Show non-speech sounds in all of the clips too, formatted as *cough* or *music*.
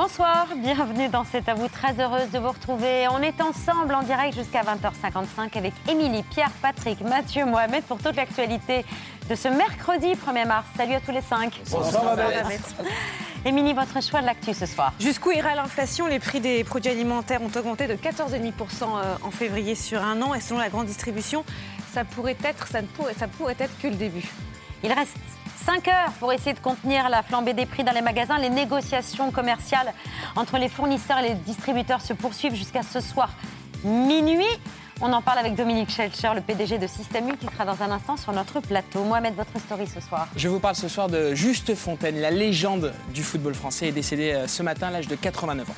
Bonsoir, bienvenue dans C'est à vous. Très heureuse de vous retrouver. On est ensemble en direct jusqu'à 20h55 avec Émilie, Pierre, Patrick, Mathieu, Mohamed pour toute l'actualité de ce mercredi 1er mars. Salut à tous les cinq. Bonsoir, Émilie, votre choix de l'actu ce soir Jusqu'où ira l'inflation? Les prix des produits alimentaires ont augmenté de 14,5% euh, en février sur un an et selon la grande distribution, ça pourrait être, ça, ne pourrait, ça pourrait être que le début. Il reste 5 heures pour essayer de contenir la flambée des prix dans les magasins. Les négociations commerciales entre les fournisseurs et les distributeurs se poursuivent jusqu'à ce soir minuit. On en parle avec Dominique Schelcher, le PDG de Système U, qui sera dans un instant sur notre plateau. Mohamed, votre story ce soir Je vous parle ce soir de Juste Fontaine, la légende du football français, est décédée euh, ce matin à l'âge de 89 ans.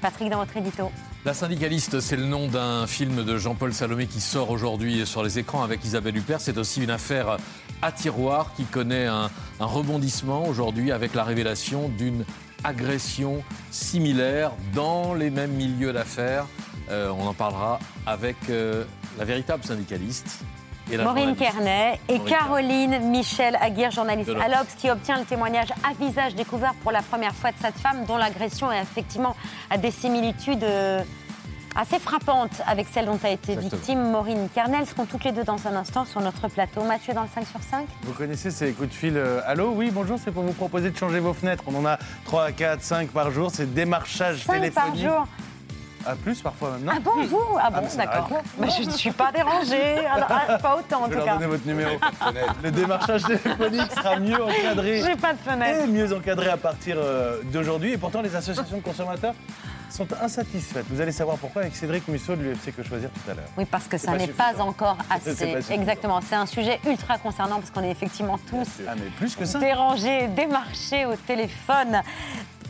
Patrick, dans votre édito la syndicaliste, c'est le nom d'un film de Jean-Paul Salomé qui sort aujourd'hui sur les écrans avec Isabelle Huppert. C'est aussi une affaire à tiroir qui connaît un, rebondissement aujourd'hui avec la révélation d'une agression similaire dans les mêmes milieux d'affaires. Euh, on en parlera avec euh, la véritable syndicaliste. Et Maureen Kernet et Caroline Michel Aguirre, journaliste à l'Obs, qui obtient le témoignage à visage découvert pour la première fois de cette femme dont l'agression est effectivement à des similitudes euh, assez frappante avec celle dont a été victime Maureen Kernel. seront toutes les deux dans un instant sur notre plateau. Mathieu dans le 5 sur 5 Vous connaissez ces coups de fil euh, Allô, oui, bonjour, c'est pour vous proposer de changer vos fenêtres. On en a 3, 4, 5 par jour. C'est démarchage 5 téléphonique. par jour à plus parfois même. Ah bon, vous Ah bon, ah, d'accord. je ne suis pas dérangée. Ah, pas autant, en tout cas. Je vais leur donner votre numéro. Le démarchage téléphonique sera mieux encadré. J'ai pas de fenêtre. Et mieux encadré à partir euh, d'aujourd'hui. Et pourtant, les associations de consommateurs sont insatisfaites. Vous allez savoir pourquoi avec Cédric Musso de l'UFC Que Choisir tout à l'heure. Oui, parce que ça n'est pas, encore *laughs* assez. Exactement. C'est un sujet ultra concernant parce qu'on est effectivement tous ah, mais plus que ça. dérangés, démarchés au téléphone.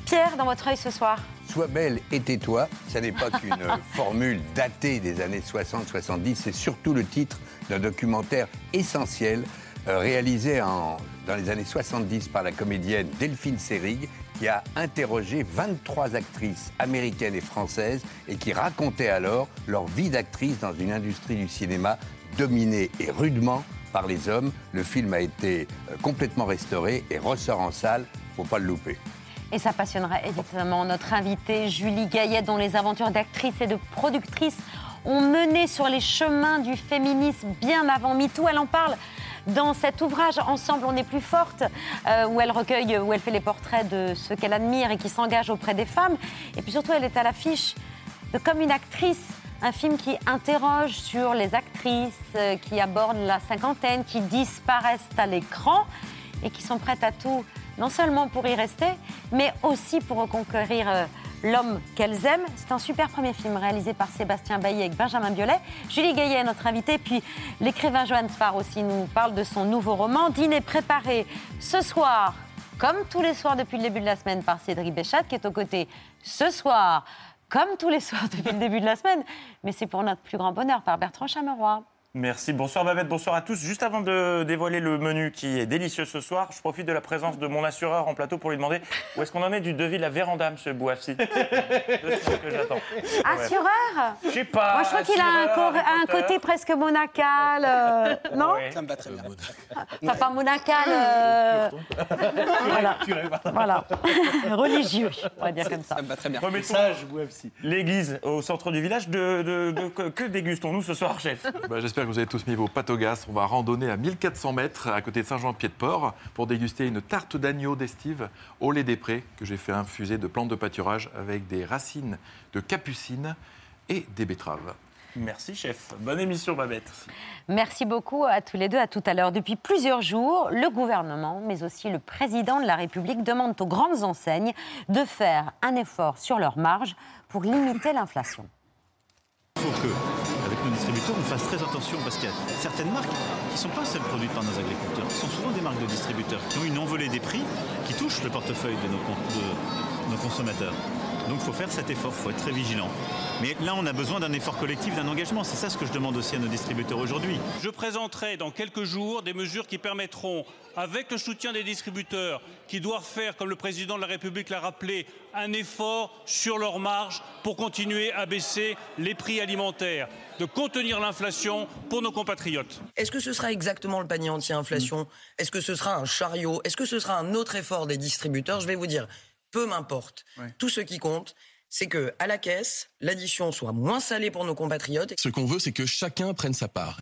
Pierre, dans votre œil ce soir Sois belle et tais-toi, ça n'est pas qu'une *laughs* formule datée des années 60-70, c'est surtout le titre d'un documentaire essentiel euh, réalisé en, dans les années 70 par la comédienne Delphine Seyrig, qui a interrogé 23 actrices américaines et françaises et qui racontait alors leur vie d'actrice dans une industrie du cinéma dominée et rudement par les hommes. Le film a été euh, complètement restauré et ressort en salle, faut pas le louper. Et ça passionnera évidemment notre invitée Julie Gaillet, dont les aventures d'actrice et de productrice ont mené sur les chemins du féminisme bien avant MeToo. Elle en parle dans cet ouvrage Ensemble on est plus forte, euh, où elle recueille, où elle fait les portraits de ceux qu'elle admire et qui s'engagent auprès des femmes. Et puis surtout, elle est à l'affiche de Comme une actrice, un film qui interroge sur les actrices euh, qui abordent la cinquantaine, qui disparaissent à l'écran et qui sont prêtes à tout, non seulement pour y rester, mais aussi pour reconquérir euh, L'homme qu'elles aiment. C'est un super premier film réalisé par Sébastien Bailly avec Benjamin Biolay. Julie Gaillet, notre invitée, puis l'écrivain Johan Sfar aussi nous parle de son nouveau roman. Dîner préparé ce soir, comme tous les soirs depuis le début de la semaine, par Cédric Béchat, qui est aux côtés ce soir, comme tous les soirs *laughs* depuis le début de la semaine, mais c'est pour notre plus grand bonheur, par Bertrand Chameroy. Merci. Bonsoir Babette, bonsoir à tous. Juste avant de dévoiler le menu qui est délicieux ce soir, je profite de la présence de mon assureur en plateau pour lui demander *laughs* où est-ce qu'on en est du devis de la véranda, M. Bouafsi. *laughs* C'est ce que j'attends. Assureur? Je sais pas. Moi, je crois qu'il a un, côté presque monacal. Euh, *laughs* non? Ça me va très bien. Enfin, pas monacal. Euh, voilà. voilà. Religieux, on va dire comme ça. Ça me va très bien. Sage, Bouafsi. L'église au centre du village. De, de, que, que dégustons-nous ce soir, chef? Bah, que vous avez tous mis vos pâtes au gaz. On va randonner à 1400 mètres à côté de Saint-Jean-Pied-de-Port pour déguster une tarte d'agneau d'estive au lait des prés que j'ai fait infuser de plantes de pâturage avec des racines de capucine et des betteraves. Merci chef. Bonne émission Babette. Merci beaucoup à tous les deux, à tout à l'heure. Depuis plusieurs jours, le gouvernement, mais aussi le président de la République demandent aux grandes enseignes de faire un effort sur leurs marges pour limiter l'inflation. Que que nos distributeurs, on fasse très attention parce qu'il y a certaines marques qui ne sont pas celles produites par nos agriculteurs. Ce sont souvent des marques de distributeurs qui ont une envolée des prix qui touchent le portefeuille de nos consommateurs. Donc il faut faire cet effort, il faut être très vigilant. Mais là, on a besoin d'un effort collectif, d'un engagement. C'est ça ce que je demande aussi à nos distributeurs aujourd'hui. Je présenterai dans quelques jours des mesures qui permettront, avec le soutien des distributeurs, qui doivent faire, comme le président de la République l'a rappelé, un effort sur leurs marges pour continuer à baisser les prix alimentaires, de contenir l'inflation pour nos compatriotes. Est-ce que ce sera exactement le panier anti-inflation? Est-ce que ce sera un chariot? Est-ce que ce sera un autre effort des distributeurs? Je vais vous dire, peu m'importe. Tout ce qui compte, c'est que à la caisse, l'addition soit moins salée pour nos compatriotes. Ce qu'on veut, c'est que chacun prenne sa part.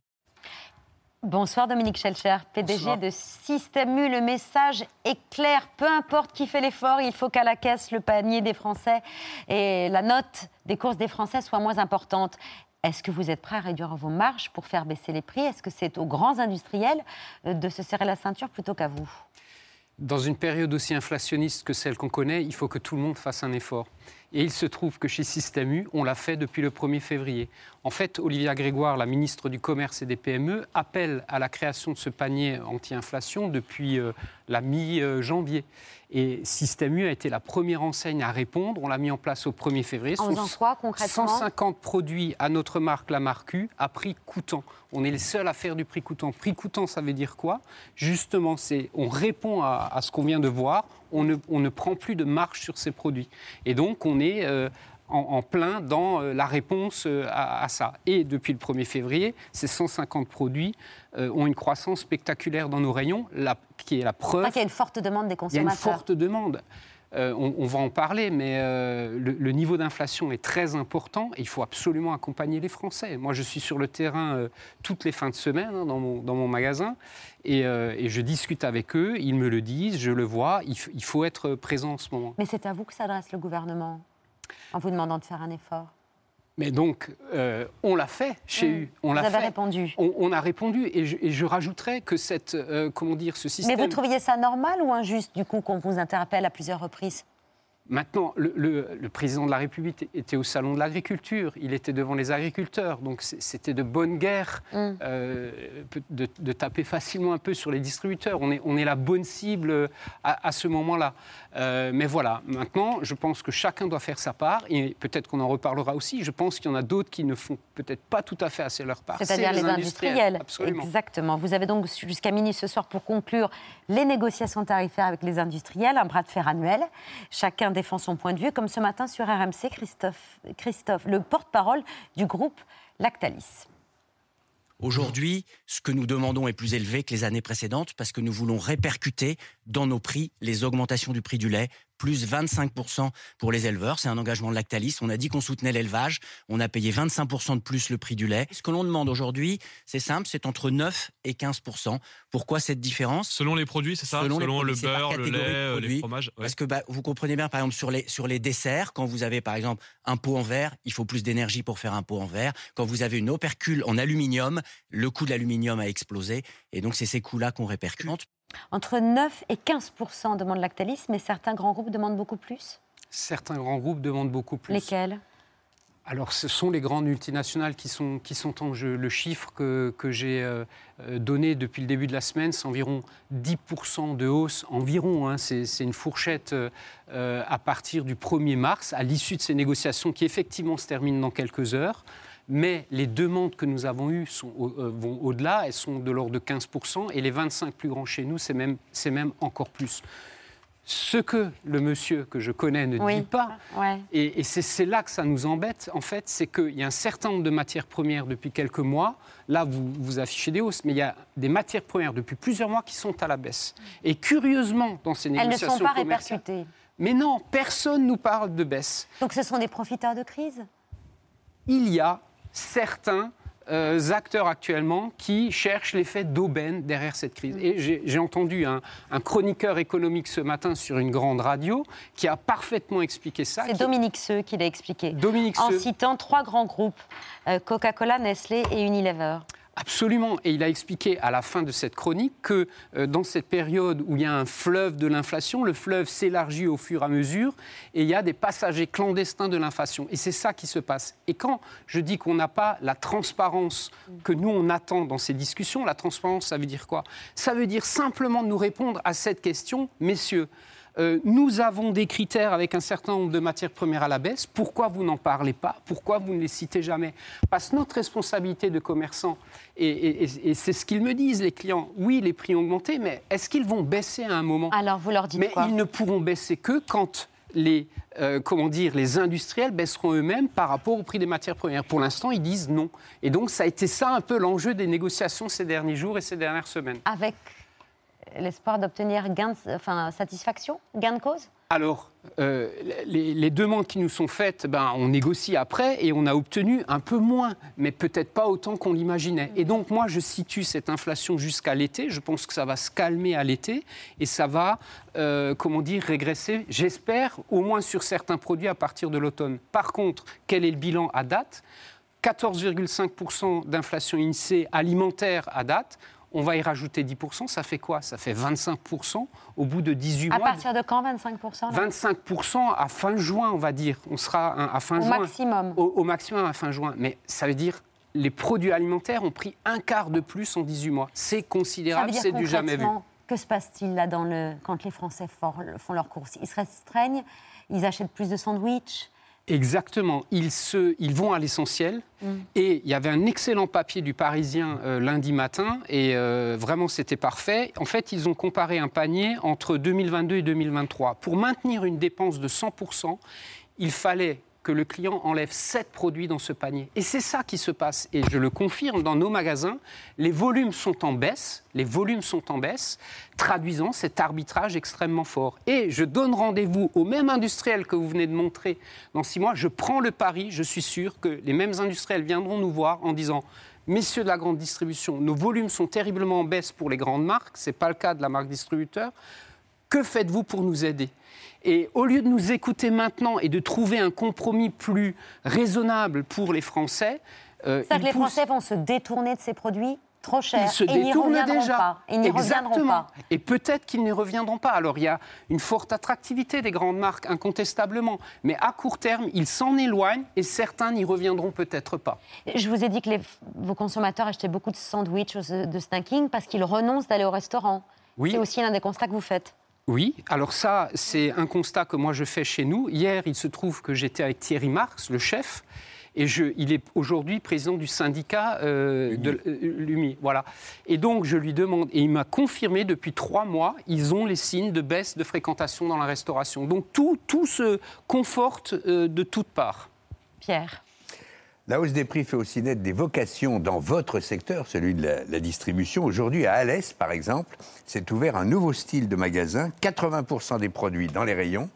Bonsoir Dominique Schelcher, PDG Bonsoir. de Système U. Le message est clair, peu importe qui fait l'effort, il faut qu'à la caisse, le panier des Français et la note des courses des Français soit moins importante. Est-ce que vous êtes prêt à réduire vos marges pour faire baisser les prix? Est-ce que c'est aux grands industriels euh, de se serrer la ceinture plutôt qu'à vous? Dans une période aussi inflationniste que celle qu'on connaît, il faut que tout le monde fasse un effort. Et il se trouve que chez Système U, on l'a fait depuis le 1er février. En fait, Olivia Grégoire, la ministre du Commerce et des PME, appelle à la création de ce panier anti-inflation depuis euh, la mi-janvier. Et Système U a été la première enseigne à répondre. On l'a mis en place au 1er février. En faisant quoi concrètement 150 produits à notre marque, la marque U, à prix coûtant. On est les seuls à faire du prix coûtant. Prix coûtant, ça veut dire quoi? Justement, c'est on répond à, à ce qu'on vient de voir. On ne, on ne prend plus de marge sur ces produits. Et donc, on est euh, en, en plein dans euh, la réponse euh, à, à ça. Et depuis le 1er février, ces 150 produits euh, ont une croissance spectaculaire dans nos rayons, la- qui est la preuve. Enfin, qu'il y a une forte demande des Il y a consommateurs. une forte demande. Euh, on, on va en parler, mais euh, le, le niveau d'inflation est très important et il faut absolument accompagner les Français. Moi, je suis sur le terrain euh, toutes les fins de semaine hein, dans, mon, dans mon magasin et, et je discute avec eux, ils me le disent, je le vois, il, il faut être présent en ce moment. Mais c'est à vous que s'adresse le gouvernement? En vous demandant de faire un effort. Mais donc, euh, on l'a fait chez Mm. eux. On Vous l'a avez fait. répondu. On, on a répondu et je, et je rajouterais que cette, euh, comment dire, ce système. Mais vous trouviez ça normal ou injuste, du coup, qu'on vous interpelle à plusieurs reprises? Maintenant, le, le- le président de la République était au salon de l'agriculture, il était devant les agriculteurs, donc c'était de bonne guerre Mm. euh, de, de taper facilement un peu sur les distributeurs. On est, on est la bonne cible à, à ce moment-là. Euh, mais voilà, maintenant, je pense que chacun doit faire sa part, et peut-être qu'on en reparlera aussi. Je pense qu'il y en a d'autres qui ne font peut-être pas tout à fait assez leur part. C'est-à-dire C'est les industriels. Absolument. Exactement. Vous avez donc jusqu'à minuit ce soir pour conclure les négociations tarifaires avec les industriels, un bras de fer annuel. Chacun défend son point de vue, comme ce matin sur RMC, Christophe, Christophe le porte-parole du groupe Lactalis. Aujourd'hui, ce que nous demandons est plus élevé que les années précédentes parce que nous voulons répercuter dans nos prix les augmentations du prix du lait, plus 25% pour les éleveurs. C'est un engagement de Lactalis. On a dit qu'on soutenait l'élevage. On a payé 25% de plus le prix du lait. Ce que l'on demande aujourd'hui, c'est simple, c'est entre 9 et 15%. Pourquoi cette différence? Selon les produits, c'est ça? Selon, le produits, par beurre, le lait, euh, les fromages. ouais. Parce que bah, vous comprenez bien, par exemple, sur les, sur les desserts, quand vous avez par exemple un pot en verre, il faut plus d'énergie pour faire un pot en verre. Quand vous avez une opercule en aluminium, le coût de l'aluminium a explosé. Et donc, c'est ces coûts-là qu'on répercute. Entre 9 et 15% demandent Lactalis, mais certains grands groupes demandent beaucoup plus? Certains grands groupes demandent beaucoup plus. Lesquels? Alors, ce sont les grandes multinationales qui sont, qui sont en jeu. Le chiffre que, que j'ai euh, euh, donné depuis le début de la semaine, c'est environ 10% de hausse, environ, hein, c'est une fourchette euh, à partir du 1er mars, à l'issue de ces négociations qui effectivement se terminent dans quelques heures. Mais les demandes que nous avons eues sont euh, vont au-delà, elles sont de l'ordre de 15%, et les 25 plus grands chez nous, c'est même, c'est même encore plus. Ce que le monsieur que je connais ne Oui. dit pas, Ouais. et, et c'est là que ça nous embête, en fait, c'est qu'il y a un certain nombre de matières premières depuis quelques mois. Là, vous, vous affichez des hausses, mais il y a des matières premières depuis plusieurs mois qui sont à la baisse. Et curieusement, dans ces Elles ne négociations sont pas répercutées. Mais non, personne nous parle de baisse. Donc ce sont des profiteurs de crise? Il y a certains euh, acteurs actuellement qui cherchent l'effet d'aubaine derrière cette crise. Et j'ai entendu un, un chroniqueur économique ce matin sur une grande radio qui a parfaitement expliqué ça. C'est qui- Dominique Seux qui l'a expliqué. Dominique en Seux. citant trois grands groupes, euh, Coca-Cola, Nestlé et Unilever. Absolument. Et il a expliqué à la fin de cette chronique que euh, dans cette période où il y a un fleuve de l'inflation, le fleuve s'élargit au fur et à mesure et il y a des passagers clandestins de l'inflation. Et c'est ça qui se passe. Et quand je dis qu'on n'a pas la transparence que nous, on attend dans ces discussions, la transparence, ça veut dire quoi? Ça veut dire simplement nous répondre à cette question, messieurs. Euh, nous avons des critères avec un certain nombre de matières premières à la baisse. Pourquoi vous n'en parlez pas? Pourquoi vous ne les citez jamais? Parce que notre responsabilité de commerçant, et, et- et c'est ce qu'ils me disent, les clients, oui, les prix ont augmenté, mais est-ce qu'ils vont baisser à un moment? Alors, vous leur dites Mais quoi? ils ne pourront baisser que quand les, euh, comment dire, les industriels baisseront eux-mêmes par rapport au prix des matières premières. Pour l'instant, ils disent non. Et donc, ça a été ça un peu l'enjeu des négociations ces derniers jours et ces dernières semaines. Avec l'espoir d'obtenir satisfaction, gain de cause? Alors, euh, les, les demandes qui nous sont faites, ben, on négocie après et on a obtenu un peu moins, mais peut-être pas autant qu'on l'imaginait. Et donc, moi, je situe cette inflation jusqu'à l'été. Je pense que ça va se calmer à l'été et ça va, euh, comment dire, régresser, j'espère, au moins sur certains produits à partir de l'automne. Par contre, quel est le bilan à date? 14,5% d'inflation INSEE alimentaire à date. On va y rajouter 10%, ça fait quoi? Ça fait 25% au bout de 18 À mois. partir de quand 25% là? 25% à fin juin, on va dire. On sera à fin Au juin. maximum. Au, au maximum à fin juin. Mais ça veut dire les produits alimentaires ont pris un quart de plus en 18 mois. C'est considérable, c'est du jamais vu. Que se passe-t-il là dans le... quand les Français font leurs courses? Ils se restreignent Ils achètent plus de sandwichs Exactement. Ils, se, ils vont à l'essentiel. Mm. Et il y avait un excellent papier du Parisien euh, lundi matin, et euh, vraiment c'était parfait. En fait, ils ont comparé un panier entre 2022 et 2023. Pour maintenir une dépense de 100%, il fallait que le client enlève 7 produits dans ce panier. Et c'est ça qui se passe. Et je le confirme, dans nos magasins, les volumes sont en baisse, les volumes sont en baisse, traduisant cet arbitrage extrêmement fort. Et je donne rendez-vous au même industriel que vous venez de montrer dans six mois. Je prends le pari, je suis sûr que les mêmes industriels viendront nous voir en disant Messieurs de la grande distribution, nos volumes sont terriblement en baisse pour les grandes marques, ce n'est pas le cas de la marque distributeur. Que faites-vous pour nous aider? Et au lieu de nous écouter maintenant et de trouver un compromis plus raisonnable pour les Français, euh, C'est-à-dire ils que les poussent- Français vont se détourner de ces produits trop chers ils se et détournent déjà. pas. Ils n'y reviendront Exactement. pas. Et peut-être qu'ils n'y reviendront pas. Alors il y a une forte attractivité des grandes marques, incontestablement. Mais à court terme, ils s'en éloignent et certains n'y reviendront peut-être pas. Je vous ai dit que les- vos consommateurs achetaient beaucoup de sandwichs, de snacking, parce qu'ils renoncent d'aller au restaurant. Oui. C'est aussi l'un des constats que vous faites. Oui, alors ça, c'est un constat que moi je fais chez nous. Hier, il se trouve que j'étais avec Thierry Marx, le chef, et je, il est aujourd'hui président du syndicat euh, de euh, l'UMI. Voilà. Et donc, je lui demande, et il m'a confirmé depuis trois mois, ils ont les signes de baisse de fréquentation dans la restauration. Donc, tout, tout se conforte euh, de toutes parts. Pierre. La hausse des prix fait aussi naître des vocations dans votre secteur, celui de la, distribution. Aujourd'hui, à Alès, par exemple, s'est ouvert un nouveau style de magasin. 80% des produits dans les rayons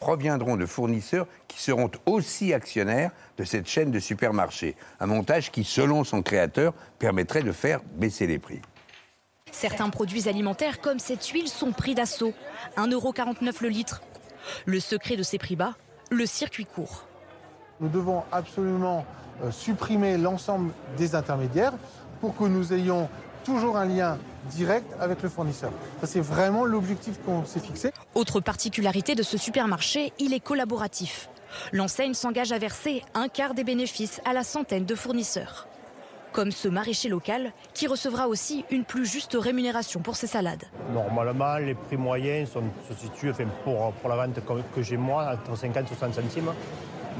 proviendront de fournisseurs qui seront aussi actionnaires de cette chaîne de supermarchés. Un montage qui, selon son créateur, permettrait de faire baisser les prix. Certains produits alimentaires comme cette huile sont pris d'assaut. 1,49€ le litre. Le secret de ces prix bas, le circuit court. Nous devons absolument euh, supprimer l'ensemble des intermédiaires pour que nous ayons toujours un lien direct avec le fournisseur. Ça, c'est vraiment l'objectif qu'on s'est fixé. Autre particularité de ce supermarché, il est collaboratif. L'enseigne s'engage à verser un quart des bénéfices à la centaine de fournisseurs. Comme ce maraîcher local qui recevra aussi une plus juste rémunération pour ses salades. Normalement, les prix moyens sont, se situent, enfin, pour, pour la vente que, que j'ai moi, entre 50 et 60 centimes.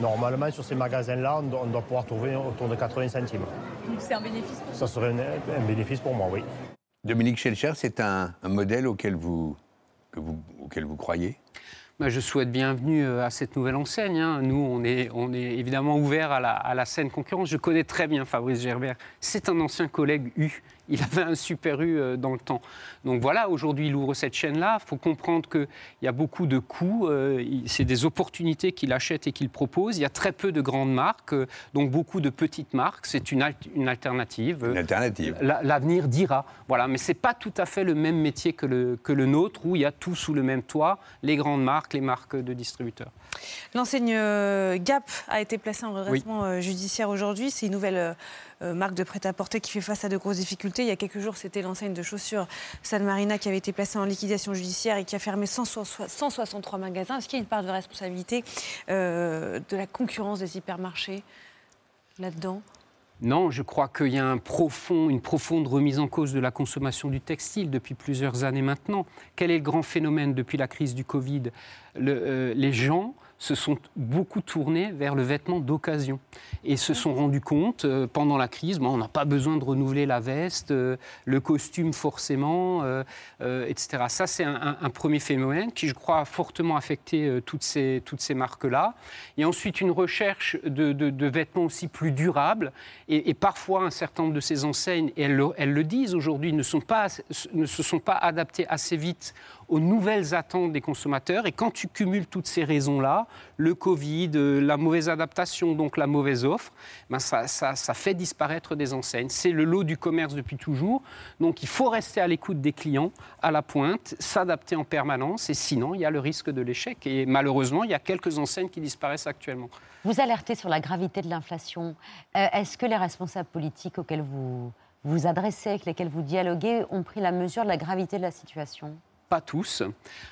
Normalement, sur ces magasins-là, on, doit- on doit pouvoir trouver autour de 80 centimes. Donc c'est un bénéfice Ça serait un, un bénéfice pour moi, oui. Dominique Schelcher, c'est un, un modèle auquel vous, que vous, auquel vous croyez? Bah, je souhaite bienvenue euh, à cette nouvelle enseigne. hein. Nous, on est, on est évidemment ouvert à la, à la saine concurrence. Je connais très bien Fabrice Gerbert. C'est un ancien collègue U. il avait un Super U euh, dans le temps. Donc voilà, aujourd'hui, il ouvre cette chaîne-là. Il faut comprendre qu'il y a beaucoup de coûts. euh, C'est des opportunités qu'il achète et qu'il propose. Il y a très peu de grandes marques, euh, donc beaucoup de petites marques. C'est une, al- une alternative. Une alternative. La- L'avenir dira. Voilà, mais c'est pas tout à fait le même métier que le, que le nôtre, où il y a tout sous le même toit, les grandes marques, les marques de distributeurs. L'enseigne euh, Gap a été placée en redressement euh, judiciaire aujourd'hui. C'est une nouvelle euh, marque de prêt-à-porter qui fait face à de grosses difficultés. Il y a quelques jours, c'était l'enseigne de chaussures San Marina qui avait été placée en liquidation judiciaire et qui a fermé 100 163 magasins. Est-ce qu'il y a une part de responsabilité euh, de la concurrence des hypermarchés là-dedans? Non, je crois qu'il y a un profond, une profonde remise en cause de la consommation du textile depuis plusieurs années maintenant. Quel est le grand phénomène depuis la crise du Covid? Le- euh, Les gens se sont beaucoup tournés vers le vêtement d'occasion et se sont rendus compte euh, pendant la crise, bon, on n'a pas besoin de renouveler la veste, euh, le costume forcément, euh, etc. Ça, c'est un, premier phénomène qui, je crois, a fortement affecté toutes ces, toutes ces marques-là. A ensuite une recherche de, vêtements aussi plus durables et, et parfois un certain nombre de ces enseignes, et elles le, disent aujourd'hui, ne, ne se sont pas adaptées assez vite aux nouvelles attentes des consommateurs. Et quand tu cumules toutes ces raisons-là, le Covid, euh, la mauvaise adaptation, donc la mauvaise offre, ben ça, ça- fait disparaître des enseignes. C'est le lot du commerce depuis toujours. Donc il faut rester à l'écoute des clients, à la pointe, s'adapter en permanence. Et sinon, il y a le risque de l'échec. Et malheureusement, il y a quelques enseignes qui disparaissent actuellement. Vous alertez sur la gravité de l'inflation. Euh, Est-ce que les responsables politiques auxquels vous vous adressez, avec lesquels vous dialoguez, ont pris la mesure de la gravité de la situation? Pas tous.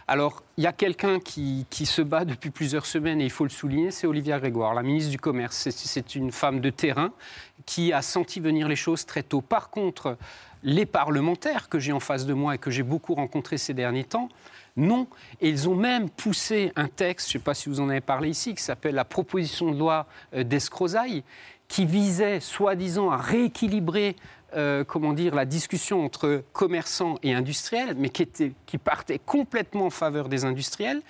Alors, il y a quelqu'un qui, se bat depuis plusieurs semaines, et il faut le souligner, c'est Olivia Grégoire, la ministre du Commerce. C'est- C'est une femme de terrain qui a senti venir les choses très tôt. Par contre, les parlementaires que j'ai en face de moi et que j'ai beaucoup rencontrés ces derniers temps, non. Et ils ont même poussé un texte, je ne sais pas si vous en avez parlé ici, qui s'appelle la proposition de loi euh, d'Escrozaille, qui visait soi-disant à rééquilibrer euh, comment dire, la discussion entre commerçants et industriels, mais qui, était, qui partait complètement en faveur des industriels,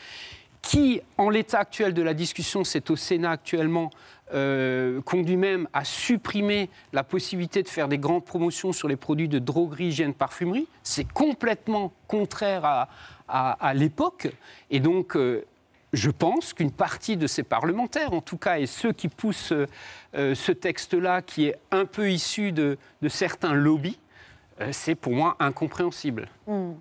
qui, en l'état actuel de la discussion, c'est au Sénat actuellement, euh, conduit même à supprimer la possibilité de faire des grandes promotions sur les produits de droguerie, hygiène, parfumerie. C'est complètement contraire à, à- à l'époque. Et donc, euh, je pense qu'une partie de ces parlementaires, en tout cas, et ceux qui poussent euh, euh, ce texte-là, qui est un peu issu de, de certains lobbies, euh, c'est pour moi incompréhensible. Hmm.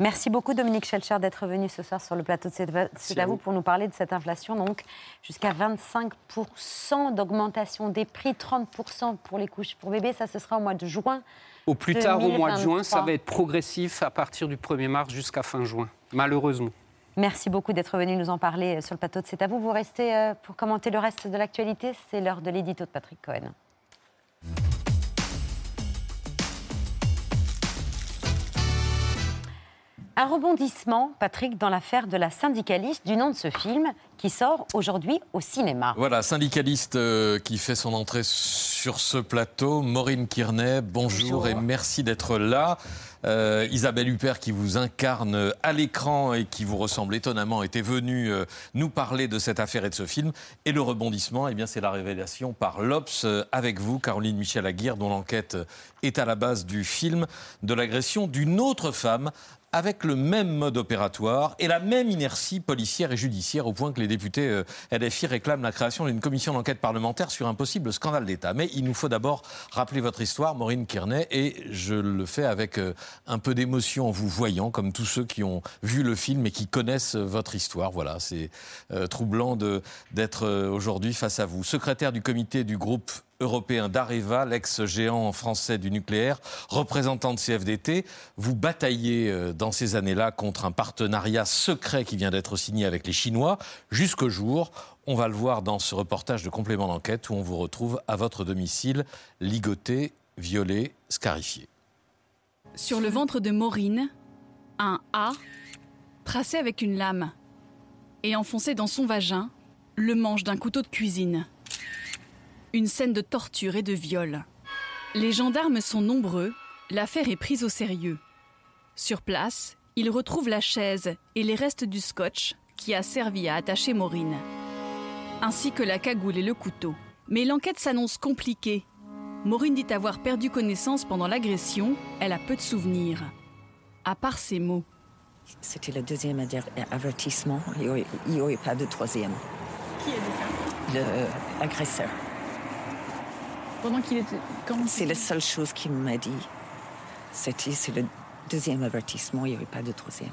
Merci beaucoup Dominique Schelcher d'être venu ce soir sur le plateau de C'est à à vous pour nous parler de cette inflation. Donc jusqu'à 25% d'augmentation des prix, 30% pour les couches pour bébés. Ça, ce sera au mois de juin. Au plus tard, au mois de juin, 2023. ça va être progressif à partir du 1er mars jusqu'à fin juin, malheureusement. Merci beaucoup d'être venu nous en parler euh, sur le plateau de C'est à vous. Vous restez euh, pour commenter le reste de l'actualité. C'est l'heure de l'édito de Patrick Cohen. Un rebondissement, Patrick, dans l'affaire de la syndicaliste du nom de ce film qui sort aujourd'hui au cinéma. Voilà, syndicaliste euh, qui fait son entrée sur ce plateau, Maureen Kearney, bonjour, Bonjour. et merci d'être là. Euh, Isabelle Huppert qui vous incarne à l'écran et qui vous ressemble étonnamment était venue euh, nous parler de cette affaire et de ce film. Et le rebondissement, eh bien, c'est la révélation par l'Obs euh, avec vous, Caroline Michel Aguirre, dont l'enquête est à la base du film de l'agression d'une autre femme avec le même mode opératoire et la même inertie policière et judiciaire, au point que les députés euh, LFI réclament la création d'une commission d'enquête parlementaire sur un possible scandale d'État. Mais il nous faut d'abord rappeler votre histoire, Maureen Kearney, et je le fais avec euh, un peu d'émotion en vous voyant, comme tous ceux qui ont vu le film et qui connaissent euh, votre histoire. Voilà, c'est troublant d'être aujourd'hui face à vous. Secrétaire du comité du groupe européen d'Areva, l'ex-géant français du nucléaire, représentant de CFDT. Vous bataillez euh, dans ces années-là contre un partenariat secret qui vient d'être signé avec les Chinois, jusqu'au jour, on va le voir dans ce reportage de complément d'enquête où on vous retrouve à votre domicile, ligoté, violé, scarifié. Sur le ventre de Maureen, un A tracé avec une lame et enfoncé dans son vagin le manche d'un couteau de cuisine. Une scène de torture et de viol. Les gendarmes sont nombreux, l'affaire est prise au sérieux. Sur place, ils retrouvent la chaise et les restes du scotch qui a servi à attacher Maureen, ainsi que la cagoule et le couteau. Mais l'enquête s'annonce compliquée Maureen dit avoir perdu connaissance pendant l'agression. Elle a peu de souvenirs. À part ces mots. C'était le deuxième avertissement. Il n'y aurait, pas de troisième. Qui a dit ça? L'agresseur. Pendant qu'il était. C'est la seule chose qu'il m'a dit. C'était c'est le deuxième avertissement, il n'y aurait pas de troisième.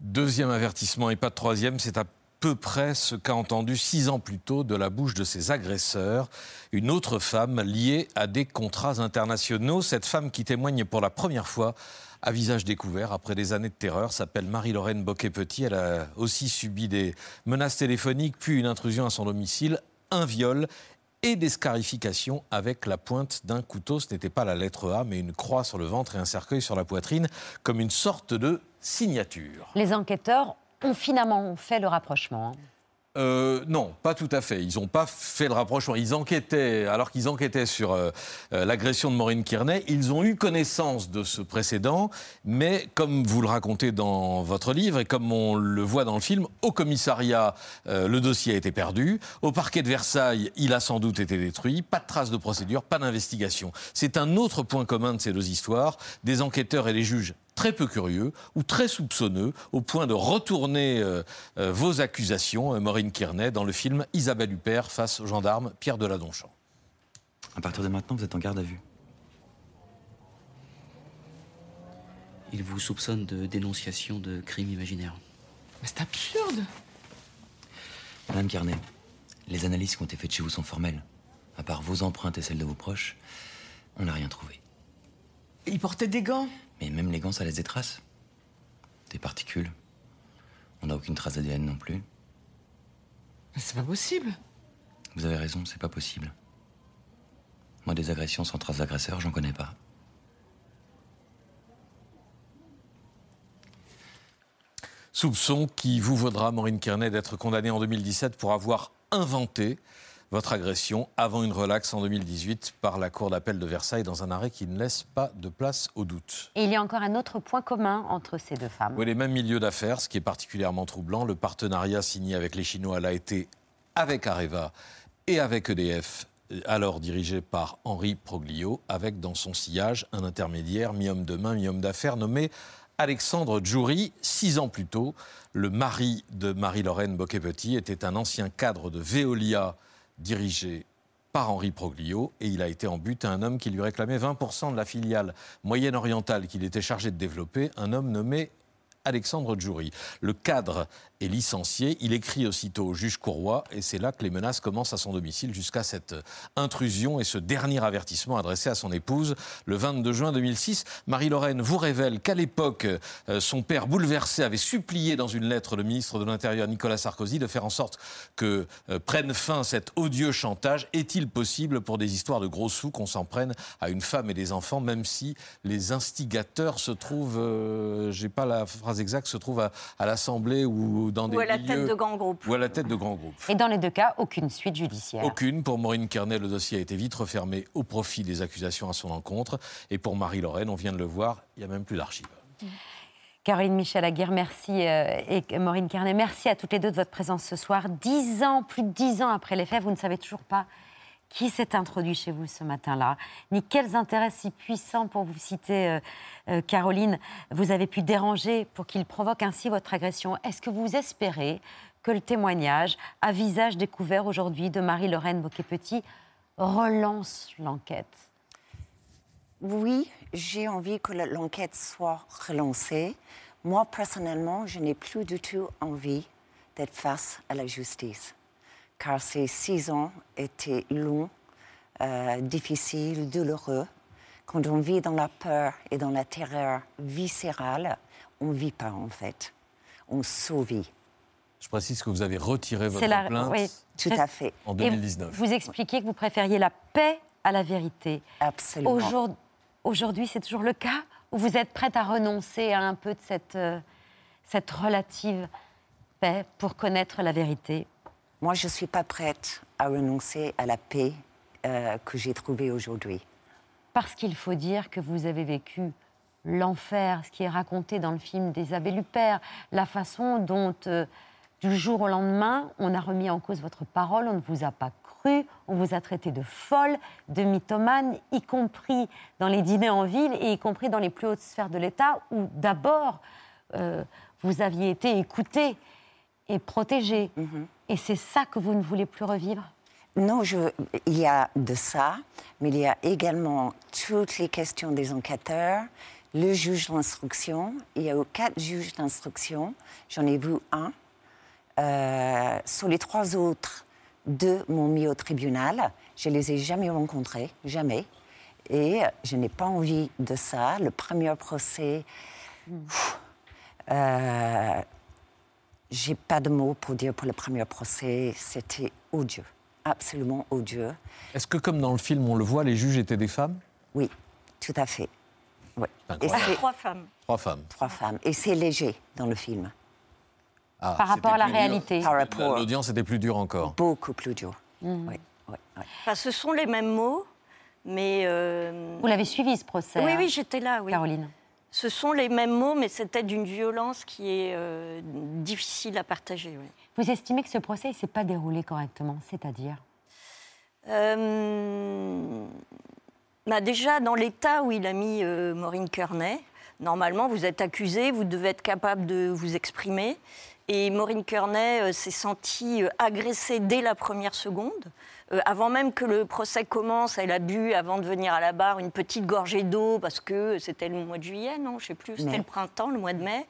Deuxième avertissement et pas de troisième, c'est à peu près ce qu'a entendu six ans plus tôt de la bouche de ses agresseurs, une autre femme liée à des contrats internationaux. Cette femme qui témoigne pour la première fois à visage découvert après des années de terreur s'appelle Marie-Lorraine Boquet-Petit. Elle a aussi subi des menaces téléphoniques, puis une intrusion à son domicile, un viol et des scarifications avec la pointe d'un couteau. Ce n'était pas la lettre A, mais une croix sur le ventre et un cercueil sur la poitrine, comme une sorte de signature. Les enquêteurs ont finalement fait le rapprochement. Euh, non, pas tout à fait. Ils n'ont pas fait le rapprochement. Ils enquêtaient, alors qu'ils enquêtaient sur euh, euh, l'agression de Maureen Kearney, ils ont eu connaissance de ce précédent, mais comme vous le racontez dans votre livre et comme on le voit dans le film, au commissariat, le dossier a été perdu. Au parquet de Versailles, il a sans doute été détruit. Pas de traces de procédure, pas d'investigation. C'est un autre point commun de ces deux histoires. Des enquêteurs et des juges très peu curieux ou très soupçonneux au point de retourner euh, euh, vos accusations, euh, Maureen Kearney, dans le film Isabelle Huppert face au gendarme Pierre Deladonchamp. À partir de maintenant, vous êtes en garde à vue. Il vous soupçonne de dénonciation de crimes imaginaires. Mais c'est absurde Madame Carnet, les analyses qui ont été faites chez vous sont formelles. À part vos empreintes et celles de vos proches, on n'a rien trouvé. Il portait des gants? Mais même les gants, ça laisse des traces. Des particules. On n'a aucune trace d'ADN non plus. Mais c'est pas possible. Vous avez raison, c'est pas possible. Moi, des agressions sans trace d'agresseur, j'en connais pas. Soupçon qui vous vaudra, Maureen Kearney, d'être condamnée en 2017 pour avoir inventé votre agression avant une relaxe en 2018 par la Cour d'appel de Versailles dans un arrêt qui ne laisse pas de place au doute. Et il y a encore un autre point commun entre ces deux femmes. Oui, les mêmes milieux d'affaires, ce qui est particulièrement troublant. Le partenariat signé avec les Chinois l'a été avec Areva et avec EDF alors dirigé par Henri Proglio, avec dans son sillage un intermédiaire, mi-homme de main, mi-homme d'affaires, nommé Alexandre Djouri. Six ans plus tôt, le mari de Marie-Lorraine Boquet-Petit était un ancien cadre de Veolia dirigé par Henri Proglio et il a été en but à un homme qui lui réclamait 20% de la filiale moyenne-orientale qu'il était chargé de développer, un homme nommé Alexandre Djouri. Le cadre est licencié. Il écrit aussitôt au juge Courroy et c'est là que les menaces commencent à son domicile jusqu'à cette intrusion et ce dernier avertissement adressé à son épouse le 22 juin 2006. Marie-Lorraine vous révèle qu'à l'époque, euh, son père bouleversé avait supplié dans une lettre le ministre de l'Intérieur Nicolas Sarkozy de faire en sorte que euh, prenne fin cet odieux chantage. Est-il possible pour des histoires de gros sous qu'on s'en prenne à une femme et des enfants, même si les instigateurs se trouvent, euh, j'ai pas la phrase exacte, se trouvent à, à l'Assemblée ou ou à la tête de grands groupes. Ou à la tête de grands groupes. Et dans les deux cas, aucune suite judiciaire. Aucune. Pour Maureen Kernet, le dossier a été vite refermé au profit des accusations à son encontre. Et pour Marie-Lorraine, on vient de le voir, il n'y a même plus d'archives. Caroline Michel Aguirre, merci. Euh, et Maureen Carnet, merci à toutes les deux de votre présence ce soir. Dix ans, plus de dix ans après les faits, vous ne savez toujours pas qui s'est introduit chez vous ce matin-là, ni quels intérêts si puissants, pour vous citer euh, euh, Caroline, vous avez pu déranger pour qu'il provoque ainsi votre agression. Est-ce que vous espérez que le témoignage à visage découvert aujourd'hui de Marie-Lorraine Boquet-Petit relance l'enquête? Oui, j'ai envie que l'enquête soit relancée. Moi, personnellement, je n'ai plus du tout envie d'être face à la justice car ces six ans étaient longs, euh, difficiles, douloureux. Quand on vit dans la peur et dans la terreur viscérale, on ne vit pas en fait, on survit. Je précise que vous avez retiré votre plainte oui, tout à fait. en 2019. vous expliquez que vous préfériez la paix à la vérité. Absolument. Aujourd'hui, c'est toujours le cas où vous êtes prête à renoncer à un peu de cette, euh, cette relative paix pour connaître la vérité? Moi, je ne suis pas prête à renoncer à la paix euh, que j'ai trouvée aujourd'hui. Parce qu'il faut dire que vous avez vécu l'enfer, ce qui est raconté dans le film d'Isabelle Huppert, la façon dont, euh, du jour au lendemain, on a remis en cause votre parole, on ne vous a pas rue, on vous a traité de folle, de mythomane, y compris dans les dîners en ville et y compris dans les plus hautes sphères de l'État, où d'abord euh, vous aviez été écouté et protégé. Et c'est ça que vous ne voulez plus revivre? Non, je, il y a de ça, mais il y a également toutes les questions des enquêteurs, le juge d'instruction. Il y a eu quatre juges d'instruction. J'en ai vu un. Euh, sur les trois autres, deux m'ont mis au tribunal. Je les ai jamais rencontrés, jamais. Et je n'ai pas envie de ça. Le premier procès, pff, euh, j'ai pas de mots pour dire pour le premier procès, c'était odieux, absolument odieux. Est-ce que, comme dans le film, on le voit, les juges étaient des femmes? Oui, tout à fait. Oui. Et Trois femmes. Trois femmes. Trois femmes. Et c'est léger dans le film. Ah, Par rapport à la réalité. Par rapport- L'audience était plus dure encore. Beaucoup plus dur. Mhm. Oui, oui, oui. Enfin, ce sont les mêmes mots, mais. euh, Vous l'avez suivi ce procès Oui, hein, oui, j'étais là, oui. Caroline. Ce sont les mêmes mots, mais c'était d'une violence qui est euh, difficile à partager. oui. Vous estimez que ce procès ne s'est pas déroulé correctement, c'est-à-dire? Euh, bah déjà, dans l'état où il a mis euh, Maureen Kearney, normalement, vous êtes accusé, vous devez être capable de vous exprimer. Et Maureen Kearney euh, s'est sentie euh, agressée dès la première seconde. Euh, avant même que le procès commence, elle a bu, avant de venir à la barre, une petite gorgée d'eau, parce que c'était le mois de juillet, non Je sais plus, c'était le printemps, le mois de mai.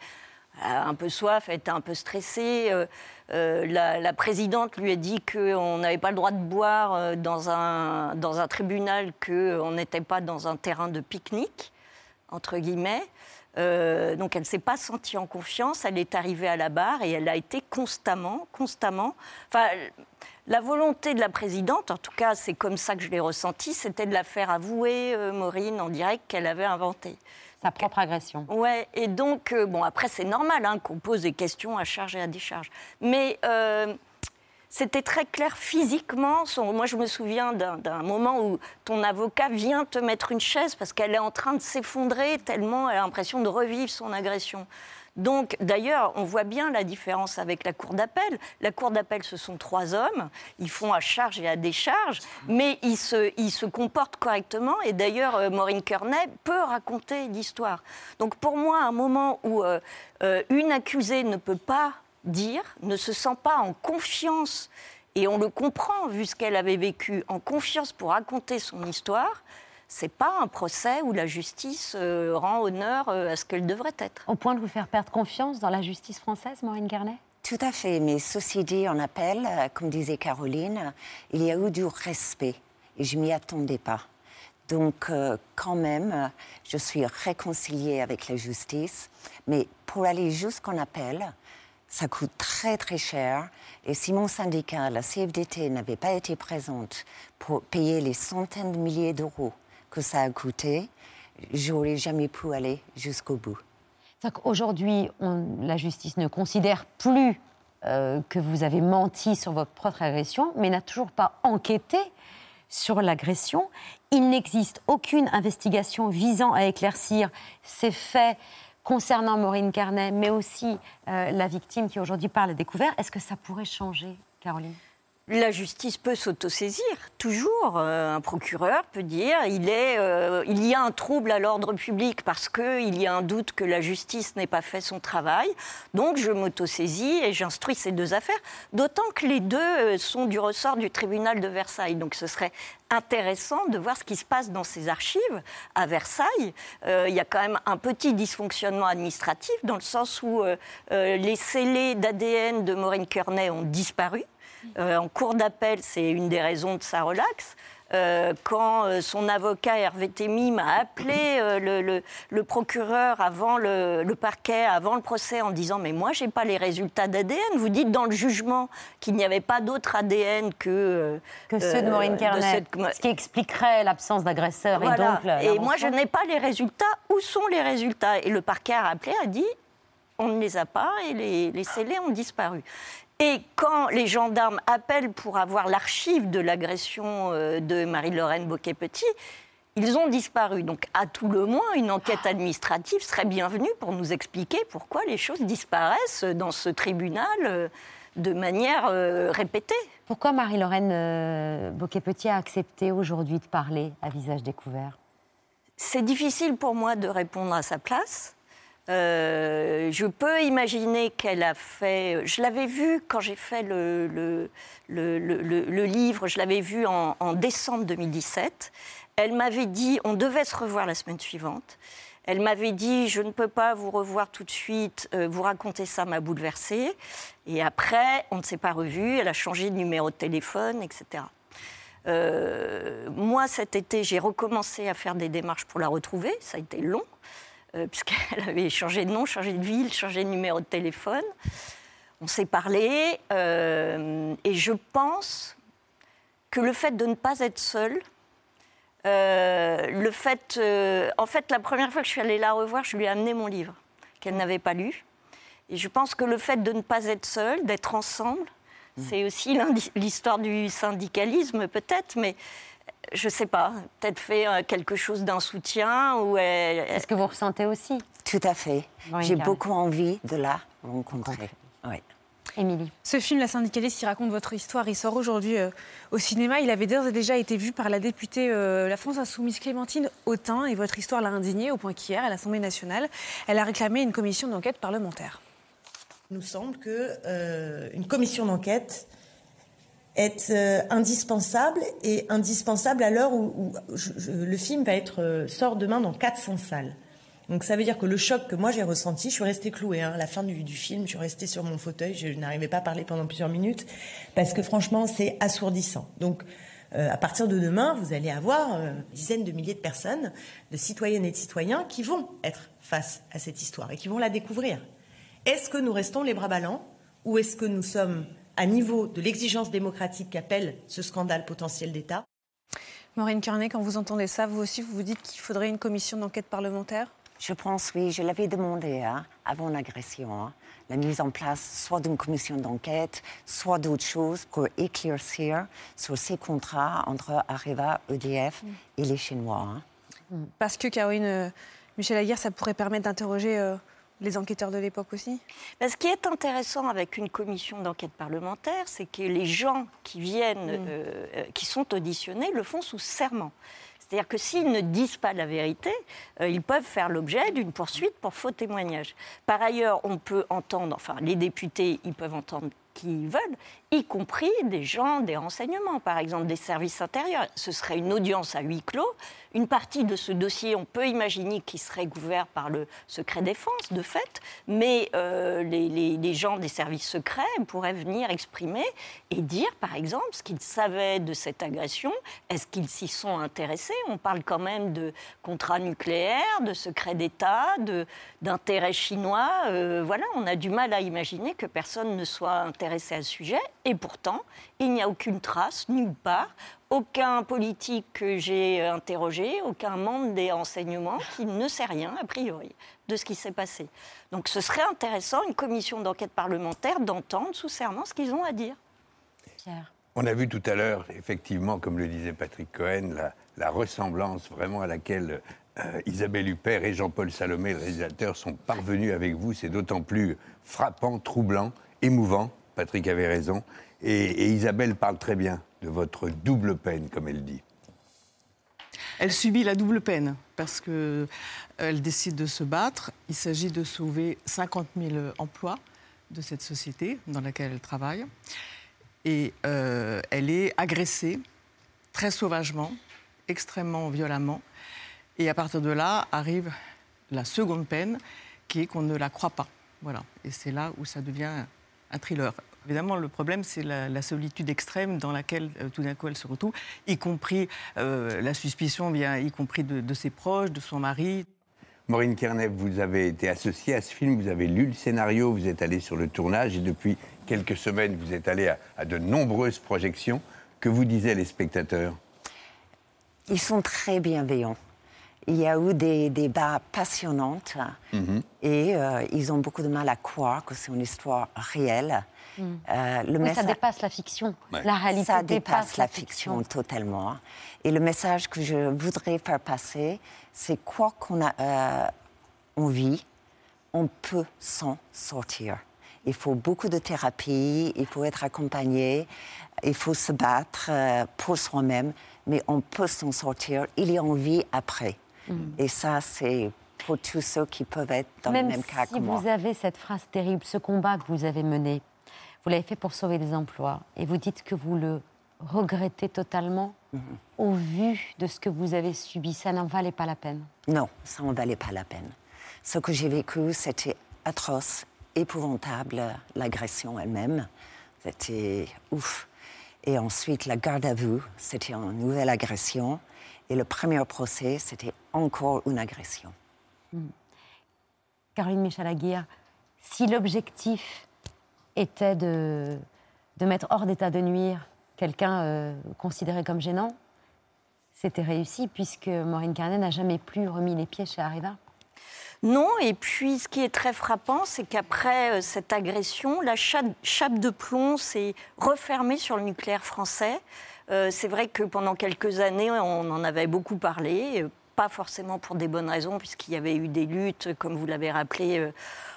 A un peu soif, elle était un peu stressée. Euh, euh, la, la présidente lui a dit qu'on n'avait pas le droit de boire dans un, dans un tribunal, qu'on n'était pas dans un terrain de pique-nique, entre guillemets. Euh, donc elle ne s'est pas sentie en confiance, elle est arrivée à la barre et elle a été constamment, constamment... Enfin, la volonté de la présidente, en tout cas c'est comme ça que je l'ai ressenti, c'était de la faire avouer, euh, Maureen, en direct qu'elle avait inventé. Sa propre agression. Ouais, et donc, euh, bon, après, c'est normal hein, qu'on pose des questions à charge et à décharge. Mais c'était très clair physiquement. Moi, je me souviens d'un moment où ton avocat vient te mettre une chaise parce qu'elle est en train de s'effondrer tellement elle a l'impression de revivre son agression. Donc, d'ailleurs, on voit bien la différence avec la cour d'appel. La cour d'appel, ce sont trois hommes. Ils font à charge et à décharge, mais ils se, ils se comportent correctement. Et d'ailleurs, euh, Maureen Kearney peut raconter l'histoire. Donc, pour moi, un moment où euh, euh, une accusée ne peut pas dire, ne se sent pas en confiance, et on le comprend vu ce qu'elle avait vécu, en confiance pour raconter son histoire, c'est pas un procès où la justice euh, rend honneur euh, à ce qu'elle devrait être. Au point de vous faire perdre confiance dans la justice française, Maureen Garnet? Tout à fait, mais ceci dit, en appel, euh, comme disait Caroline, il y a eu du respect et je m'y attendais pas. Donc, euh, quand même, je suis réconciliée avec la justice, mais pour aller jusqu'en appel, ça coûte très très cher. Et si mon syndicat, la CFDT, n'avait pas été présente pour payer les centaines de milliers d'euros que ça a coûté, j'aurais jamais pu aller jusqu'au bout. On- la justice ne considère plus euh, que vous avez menti sur votre propre agression, mais n'a toujours pas enquêté sur l'agression. Il n'existe aucune investigation visant à éclaircir ces faits concernant Maureen Carnet, mais aussi euh, la victime qui aujourd'hui parle découvert. Est-ce que ça pourrait changer, Caroline? La justice peut s'autosaisir, toujours. Euh, un procureur peut dire il, est, euh, il y a un trouble à l'ordre public parce qu'il y a un doute que la justice n'ait pas fait son travail. Donc je m'autosaisis et j'instruis ces deux affaires. D'autant que les deux sont du ressort du tribunal de Versailles. Donc ce serait intéressant de voir ce qui se passe dans ces archives à Versailles. Euh, il y a quand même un petit dysfonctionnement administratif dans le sens où euh, euh, les scellés d'ADN de Maureen Kearney ont disparu. En cours d'appel, c'est une des raisons de sa relaxe. Euh, quand euh, son avocat Hervé Thémy m'a appelé euh, le, le- le procureur avant le, le parquet, avant le procès, en disant Mais moi, j'ai pas les résultats d'ADN. Vous dites dans le jugement qu'il n'y avait pas d'autre ADN que. Que ceux de Maureen de Carnet, cette- ce qui expliquerait l'absence d'agresseur et donc Et moi, je n'ai pas les résultats. Où sont les résultats? Et le parquet a rappelé, a dit on ne les a pas et les, les scellés ont disparu. Et quand les gendarmes appellent pour avoir l'archive de l'agression euh, de Marie-Lorraine Boquet-Petit, ils ont disparu. Donc, à tout le moins, une enquête administrative serait bienvenue pour nous expliquer pourquoi les choses disparaissent dans ce tribunal. euh, de manière euh, répétée. Pourquoi Marie-Lorraine euh, Boquet-Petit a accepté aujourd'hui de parler à visage découvert? C'est difficile pour moi de répondre à sa place. Euh, je peux imaginer qu'elle a fait. Je l'avais vu quand j'ai fait le, livre, je l'avais vu en, décembre 2017. Elle m'avait dit, on devait se revoir la semaine suivante. Elle m'avait dit, je ne peux pas vous revoir tout de suite, euh, vous raconter ça m'a bouleversée. Et après, on ne s'est pas revu, elle a changé de numéro de téléphone, etc. Euh, moi, cet été, j'ai recommencé à faire des démarches pour la retrouver. Ça a été long, puisqu'elle *laughs* avait changé de nom, changé de ville, changé de numéro de téléphone. On s'est parlé, et je pense que le fait de ne pas être seule, euh, le fait, euh, en fait, la première fois que je suis allée la revoir, je lui ai amené mon livre qu'elle n'avait pas lu. Et je pense que le fait de ne pas être seule, d'être ensemble, mmh. c'est aussi l'histoire du syndicalisme peut-être, mais je ne sais pas, peut-être fait euh, quelque chose d'un soutien ou. Est-ce que vous ressentez aussi Tout à fait. J'ai beaucoup envie de la rencontrer. Oui. Émilie. Ce film, La syndicaliste, qui raconte votre histoire, il sort aujourd'hui euh, au cinéma. Il avait d'ores et déjà été vu par la députée euh, La France Insoumise Clémentine Autain et votre histoire l'a indignée au point qu'hier, à l'Assemblée nationale, elle a réclamé une commission d'enquête parlementaire. Il nous semble qu'une euh, commission d'enquête est indispensable et indispensable à l'heure où, le film va être sort demain dans 400 salles. Donc ça veut dire que le choc que moi j'ai ressenti, je suis restée clouée. Hein, à la fin du, film, je suis restée sur mon fauteuil, je n'arrivais pas à parler pendant plusieurs minutes parce que franchement c'est assourdissant. Donc euh, à partir de demain, vous allez avoir euh, dizaines de milliers de personnes, de citoyennes et de citoyens qui vont être face à cette histoire et qui vont la découvrir. Est-ce que nous restons les bras ballants ou est-ce que nous sommes à niveau de l'exigence démocratique qu'appelle ce scandale potentiel d'État Maureen Carnet, quand vous entendez ça, vous aussi, vous vous dites qu'il faudrait une commission d'enquête parlementaire? Je pense, oui, je l'avais demandé hein, avant l'agression, hein, la mise en place soit d'une commission d'enquête, soit d'autres choses pour éclaircir sur ces contrats entre Areva, EDF et les Chinois. Hein. Mm. Parce que, Caroline, euh, Michel Aguirre, ça pourrait permettre d'interroger euh, les enquêteurs de l'époque aussi ben, Ce qui est intéressant avec une commission d'enquête parlementaire, c'est que les gens qui viennent, mm. euh, qui sont auditionnés, le font sous serment. C'est-à-dire que s'ils ne disent pas la vérité, euh, ils peuvent faire l'objet d'une poursuite pour faux témoignage. Par ailleurs, on peut entendre, enfin les députés, ils peuvent entendre qui veulent, y compris des gens des renseignements, par exemple des services intérieurs. Ce serait une audience à huis clos. Une partie de ce dossier, on peut imaginer qu'il serait couvert par le secret défense, de fait, mais euh, les, gens des services secrets pourraient venir exprimer et dire, par exemple, ce qu'ils savaient de cette agression, est-ce qu'ils s'y sont intéressés? On parle quand même de contrats nucléaires, de secrets d'État, d'intérêts chinois. Euh, voilà, on a du mal à imaginer que personne ne soit intéressé à ce sujet. Et pourtant, il n'y a aucune trace, nulle part, aucun politique que j'ai interrogé, aucun membre des renseignements qui ne sait rien, a priori, de ce qui s'est passé. Donc ce serait intéressant, une commission d'enquête parlementaire, d'entendre sous serment ce qu'ils ont à dire. Pierre. On a vu tout à l'heure, effectivement, comme le disait Patrick Cohen, la, ressemblance vraiment à laquelle euh, Isabelle Huppert et Jean-Paul Salomé, le réalisateur, sont parvenus avec vous. C'est d'autant plus frappant, troublant, émouvant. Patrick avait raison. Et, Isabelle parle très bien de votre double peine, comme elle dit. Elle subit la double peine parce qu'elle euh, décide de se battre. Il s'agit de sauver 50 000 emplois de cette société dans laquelle elle travaille. Et euh, elle est agressée très sauvagement, extrêmement violemment. Et à partir de là arrive la seconde peine, qui est qu'on ne la croit pas. Voilà. Et c'est là où ça devient un thriller. Évidemment, le problème, c'est la, solitude extrême dans laquelle euh, tout d'un coup elle se retrouve, y compris euh, la suspicion, bien, y compris de, ses proches, de son mari. Maureen Kernev, vous avez été associée à ce film, vous avez lu le scénario, vous êtes allée sur le tournage et depuis quelques semaines, vous êtes allée à, de nombreuses projections. Que vous disaient les spectateurs? Ils sont très bienveillants. Il y a eu des débats passionnants mhm. et euh, ils ont beaucoup de mal à croire que c'est une histoire réelle. Euh, le Ça dépasse la fiction. La réalité ça dépasse, la, fiction, totalement. Et le message que je voudrais faire passer, c'est quoi qu'on a, euh, on vit, on peut s'en sortir. Il faut beaucoup de thérapie, il faut être accompagné, il faut se battre euh, pour soi-même, mais on peut s'en sortir. Il y a envie après. Et ça, c'est pour tous ceux qui peuvent être dans même le même cas si que moi. vous avez cette phrase terrible, ce combat que vous avez mené, vous l'avez fait pour sauver des emplois, et vous dites que vous le regrettez totalement Mhm. au vu de ce que vous avez subi. Ça n'en valait pas la peine. Non, ça n'en valait pas la peine. Ce que j'ai vécu, c'était atroce, épouvantable, l'agression elle-même. C'était ouf. Et ensuite, la garde à vue, c'était une nouvelle agression. Et le premier procès, c'était encore une agression. Caroline Michel-Aguirre, si l'objectif était de, de mettre hors d'état de nuire quelqu'un euh, considéré comme gênant, c'était réussi puisque Maureen Carnet n'a jamais plus remis les pieds chez Arriva. Non, et puis ce qui est très frappant, c'est qu'après euh, cette agression, la chape, chape de plomb s'est refermée sur le nucléaire français. Euh, c'est vrai que pendant quelques années, on en avait beaucoup parlé, euh, pas forcément pour des bonnes raisons, puisqu'il y avait eu des luttes, comme vous l'avez rappelé, euh,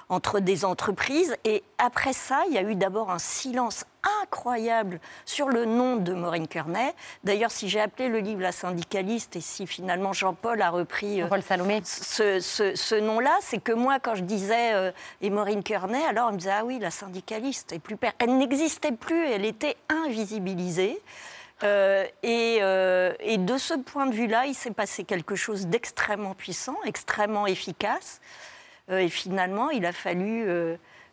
entre des entreprises. Et après ça, il y a eu d'abord un silence incroyable sur le nom de Maureen Kearney. D'ailleurs, si j'ai appelé le livre La syndicaliste et si finalement Jean-Paul a repris euh, ce, ce- ce nom-là, c'est que moi, quand je disais euh, et Maureen Kearney, alors on me disait Ah oui, la syndicaliste. Et plus per- Elle n'existait plus, elle était invisibilisée. Euh, et, euh, et de ce point de vue-là, il s'est passé quelque chose d'extrêmement puissant, extrêmement efficace. Euh, et finalement, il a fallu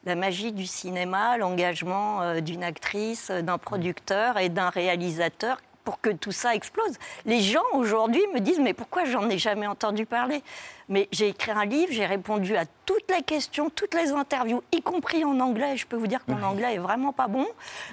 la magie du cinéma, l'engagement d'une actrice, d'un producteur et d'un réalisateur pour que tout ça explose. Les gens aujourd'hui me disent mais pourquoi j'en ai jamais entendu parler? Mais j'ai écrit un livre, j'ai répondu à toutes les questions, toutes les interviews, y compris en anglais. Je peux vous dire que mon anglais est vraiment pas bon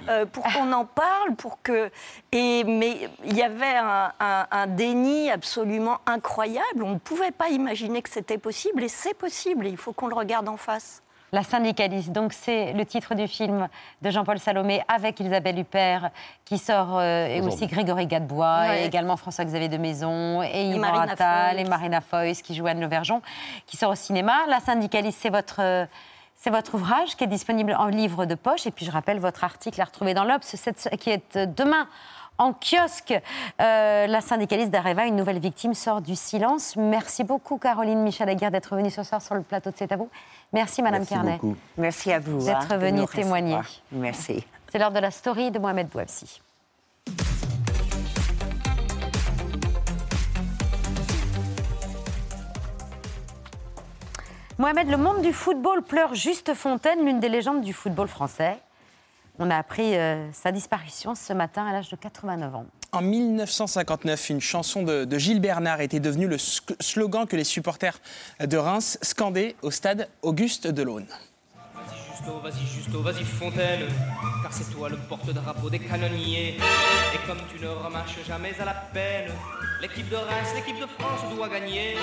euh, pour qu'on en parle, pour que et mais il y avait un, un- un déni absolument incroyable. On ne pouvait pas imaginer que c'était possible et c'est possible. Et il faut qu'on le regarde en face. La syndicaliste, donc c'est le titre du film de Jean-Paul Salomé avec Isabelle Huppert qui sort, euh, et aussi. Grégory Gadebois, Ouais. et également François-Xavier de Maison, et Yvan Marina Attal, Foïs. et Marina Foïs qui joue Anne Levergeon, qui sort au cinéma. La syndicaliste, c'est votre, euh, c'est votre ouvrage qui est disponible en livre de poche. Et puis je rappelle votre article à retrouver dans l'Obs, qui est euh, demain en kiosque. Euh, la syndicaliste d'Areva, une nouvelle victime, sort du silence. Merci beaucoup, Caroline Michel-Aguirre, d'être venue ce soir sur le plateau de C'est à vous. Merci, Madame Merci Carnet. beaucoup. Merci à vous. D'être hein, venue témoigner. recevoir. Merci. C'est l'heure de la story de Mohamed Bouafsi. Mohamed, le monde du football pleure Juste Fontaine, l'une des légendes du football français. On a appris euh, sa disparition ce matin à l'âge de 89 ans. En 1959, une chanson de, Gilles Bernard était devenue le slogan que les supporters de Reims scandaient au stade Auguste Delaune. Justo, vas-y Justo, vas-y Fontaine, car c'est toi le porte-drapeau des canonniers. Et comme tu ne remarches jamais à la peine, l'équipe de Reims, l'équipe de France doit gagner.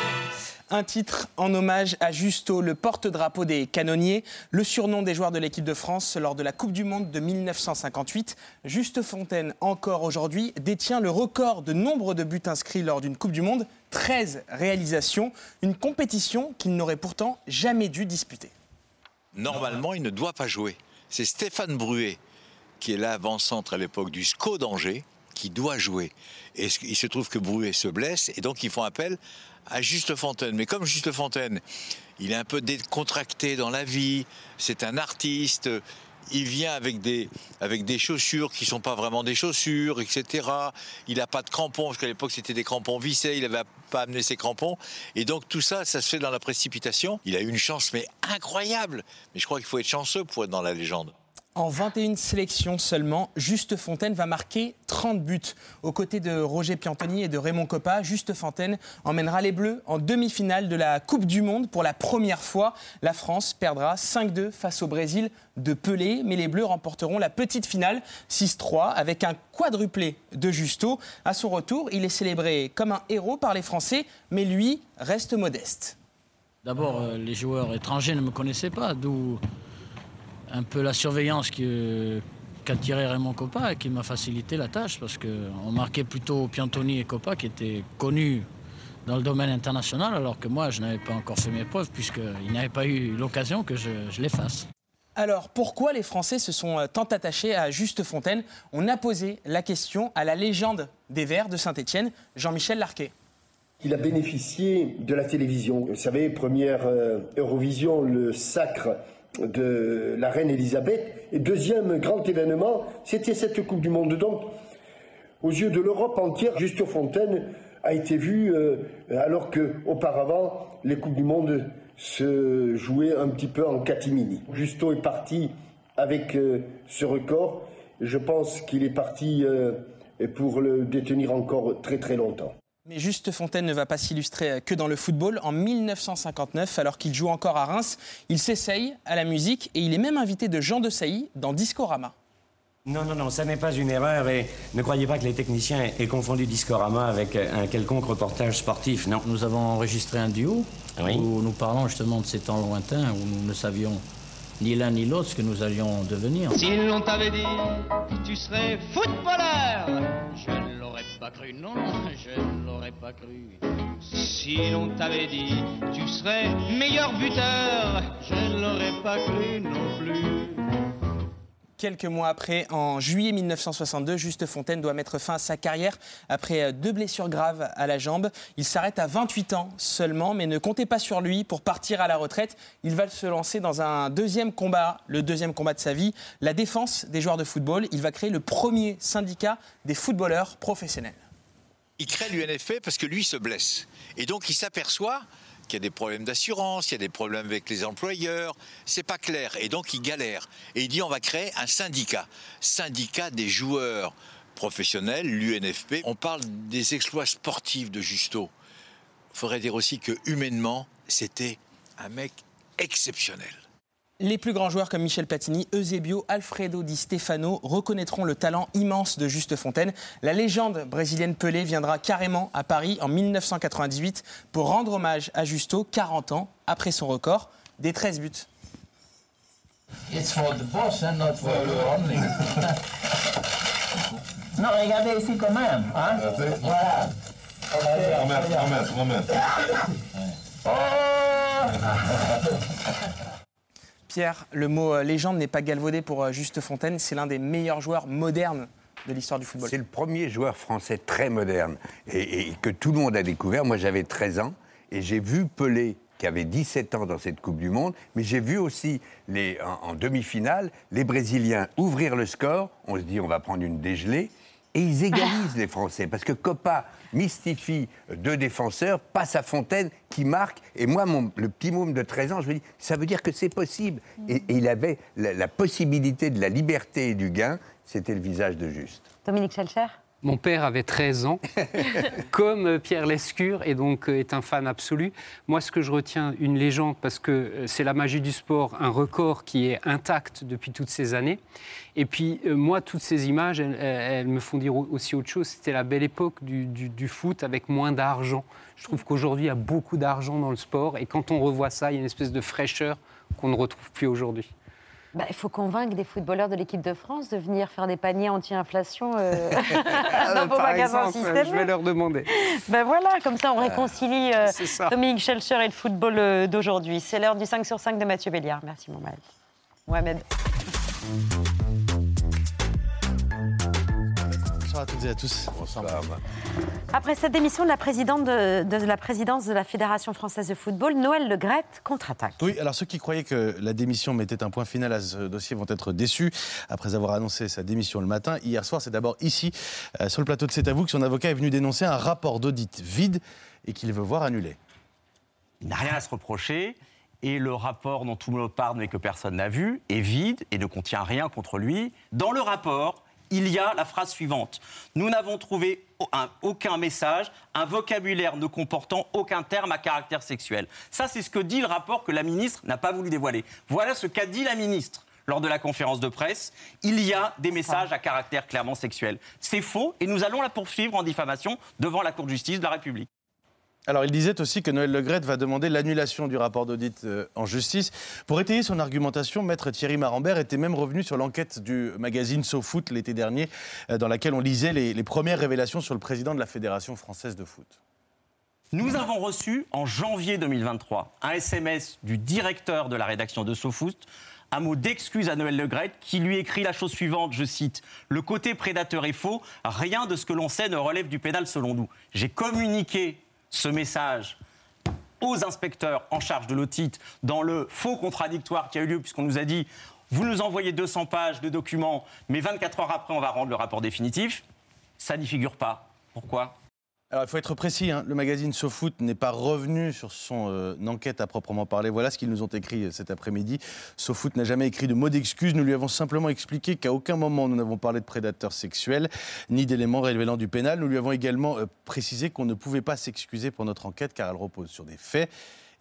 Un titre en hommage à Justo, le porte-drapeau des canonniers, le surnom des joueurs de l'équipe de France lors de la Coupe du Monde de 1958. Juste Fontaine, encore aujourd'hui, détient le record de nombre de buts inscrits lors d'une Coupe du Monde, 13 réalisations, une compétition qu'il n'aurait pourtant jamais dû disputer. Normalement, il ne doit pas jouer. C'est Stéphane Bruet, qui est l'avant-centre à l'époque du SCO d'Angers, qui doit jouer. Et il se trouve que Bruet se blesse, et donc ils font appel à Juste Fontaine. Mais comme Juste Fontaine, il est un peu décontracté dans la vie, c'est un artiste, il vient avec des, avec des chaussures qui sont pas vraiment des chaussures, etc. Il n'a pas de crampons, parce qu'à l'époque c'était des crampons vissés, il n'avait pas amené ses crampons. Et donc tout ça, ça se fait dans la précipitation. Il a eu une chance, mais incroyable. Mais je crois qu'il faut être chanceux pour être dans la légende. En 21 sélections seulement, Juste Fontaine va marquer 30 buts. Aux côtés de Roger Piantoni et de Raymond Coppa, Juste Fontaine emmènera les Bleus en demi-finale de la Coupe du Monde. Pour la première fois, la France perdra 5-2 face au Brésil de Pelé, mais les Bleus remporteront la petite finale 6-3 avec un quadruplé de Justo. À son retour, il est célébré comme un héros par les Français, mais lui reste modeste. D'abord, euh, les joueurs étrangers ne me connaissaient pas, d'où un peu la surveillance que- qu'a tiré Raymond Coppa et qui m'a facilité la tâche parce qu'on marquait plutôt Piantoni et Coppa qui étaient connus dans le domaine international alors que moi je n'avais pas encore fait mes preuves puisqu'ils n'avaient pas eu l'occasion que je, je les fasse. Alors, pourquoi les Français se sont euh, tant attachés à Juste Fontaine? On a posé la question à la légende des Verts de Saint-Étienne, Jean-Michel Larquet. Il a bénéficié de la télévision. Vous savez, première euh, Eurovision, le sacre de la reine Elisabeth. Et deuxième grand événement, c'était cette Coupe du Monde. Donc, aux yeux de l'Europe entière, Juste Fontaine a été vu euh, alors que auparavant les Coupes du Monde se jouaient un petit peu en catimini. Justo est parti avec euh, ce record. Je pense qu'il est parti euh, pour le détenir encore très très longtemps. Mais Juste Fontaine ne va pas s'illustrer que dans le football. En 1959, alors qu'il joue encore à Reims, il s'essaye à la musique et il est même invité de Jean de Sailly dans Discorama. Non, non, non, ça n'est pas une erreur et ne croyez pas que les techniciens aient confondu Discorama avec un quelconque reportage sportif, non. Nous avons enregistré un duo Oui. où nous parlons justement de ces temps lointains où nous ne savions ni l'un ni l'autre ce que nous allions devenir. Si l'on t'avait dit tu serais footballeur, je ne l'aurais pas cru, non, je ne l'aurais pas cru. Si l'on t'avait dit tu serais meilleur buteur, je ne l'aurais pas cru non plus. Quelques mois après, en juillet 1962, Juste Fontaine doit mettre fin à sa carrière après euh, deux blessures graves à la jambe. Il s'arrête à 28 ans seulement, mais ne comptez pas sur lui pour partir à la retraite. Il va se lancer dans un deuxième combat, le deuxième combat de sa vie, la défense des joueurs de football. Il va créer le premier syndicat des footballeurs professionnels. Il crée l'UNFP parce que lui se blesse. Et donc il s'aperçoit qu'il y a des problèmes d'assurance, il y a des problèmes avec les employeurs, c'est pas clair. Et donc il galère. Et il dit on va créer un syndicat. Syndicat des joueurs professionnels, l'UNFP. On parle des exploits sportifs de Justo. Il faudrait dire aussi que humainement, c'était un mec exceptionnel. Les plus grands joueurs comme Michel Platini, Eusebio, Alfredo Di Stefano reconnaîtront le talent immense de Juste Fontaine. La légende brésilienne Pelé viendra carrément à Paris en 1998 pour rendre hommage à Justo 40 ans après son record des 13 buts. It's for the boss and not for you only. *laughs* non, regardez ici quand même. Hein? Voilà. Remettre, remettre, remettre. *laughs* *laughs* Le mot euh, légende n'est pas galvaudé pour euh, Juste Fontaine. C'est l'un des meilleurs joueurs modernes de l'histoire du football. C'est le premier joueur français très moderne et, que tout le monde a découvert. Moi, j'avais 13 ans et j'ai vu Pelé qui avait 17 ans dans cette Coupe du Monde, mais j'ai vu aussi en, en demi-finale les Brésiliens ouvrir le score. On se dit on va prendre une dégelée et ils égalisent les Français parce que Copa mystifie deux défenseurs, passe à Fontaine qui marque. Et moi, mon, le petit môme de 13 ans, je me dis, ça veut dire que c'est possible. Et, et il avait la, la possibilité de la liberté et du gain. C'était le visage de Juste. Dominique Schelcher? Mon père avait 13 ans, *laughs* comme euh, Pierre Lescure, et donc euh, est un fan absolu. Moi, ce que je retiens, une légende, parce que euh, c'est la magie du sport, un record qui est intact depuis toutes ces années. Et puis, moi, toutes ces images, elles, me font dire au- aussi autre chose. C'était la belle époque du, du- du foot avec moins d'argent. Je trouve qu'aujourd'hui, il y a beaucoup d'argent dans le sport, et quand on revoit ça, il y a une espèce de fraîcheur qu'on ne retrouve plus aujourd'hui. Bah, il faut convaincre des footballeurs de l'équipe de France de venir faire des paniers anti-inflation euh, *laughs* *laughs* dans vos magasins je vais leur demander. Ben voilà, comme ça on réconcilie euh, c'est ça. Dominique Schelcher et le football euh, d'aujourd'hui. C'est l'heure du 5 sur 5 de Mathieu Béliard. Merci Mohamed. Mohamed. Bonsoir à toutes et à tous. Bonsoir. Après cette démission de la présidente de, de la présidence de la Fédération française de football, Noël Le Graët contre-attaque. Oui, alors ceux qui croyaient que la démission mettait un point final à ce dossier vont être déçus après avoir annoncé sa démission le matin. Hier soir, c'est d'abord ici, euh, sur le plateau de C'est à vous, que son avocat est venu dénoncer un rapport d'audit vide et qu'il veut voir annulé. Il n'a rien à se reprocher. Et le rapport dont tout le monde parle mais que personne n'a vu est vide et ne contient rien contre lui. Dans le rapport, il y a la phrase suivante. Nous n'avons trouvé au- un- aucun message, un vocabulaire ne comportant aucun terme à caractère sexuel. Ça, c'est ce que dit le rapport que la ministre n'a pas voulu dévoiler. Voilà ce qu'a dit la ministre lors de la conférence de presse. Il y a des messages à caractère clairement sexuel. C'est faux et nous allons la poursuivre en diffamation devant la Cour de justice de la République. Alors, il disait aussi que Noël Legrette va demander l'annulation du rapport d'audit euh, en justice. Pour étayer son argumentation, maître Thierry Marambert était même revenu sur l'enquête du magazine SoFoot l'été dernier, euh, dans laquelle on lisait les, premières révélations sur le président de la Fédération française de foot. Nous avons reçu en janvier 2023 un SMS du directeur de la rédaction de SoFoot un mot d'excuse à Noël Legrette qui lui écrit la chose suivante, je cite, Le côté prédateur est faux, rien de ce que l'on sait ne relève du pénal selon nous. J'ai communiqué ce message aux inspecteurs en charge de l'audit dans le faux contradictoire qui a eu lieu puisqu'on nous a dit vous nous envoyez 200 pages de documents, mais 24 heures après, on va rendre le rapport définitif. Ça n'y figure pas. Pourquoi? Il faut être précis, hein. le magazine SoFoot n'est pas revenu sur son euh, enquête à proprement parler. Voilà ce qu'ils nous ont écrit euh, cet après-midi. SoFoot n'a jamais écrit de mots d'excuse. Nous lui avons simplement expliqué qu'à aucun moment nous n'avons parlé de prédateurs sexuels ni d'éléments révélant du pénal. Nous lui avons également euh, précisé qu'on ne pouvait pas s'excuser pour notre enquête car elle repose sur des faits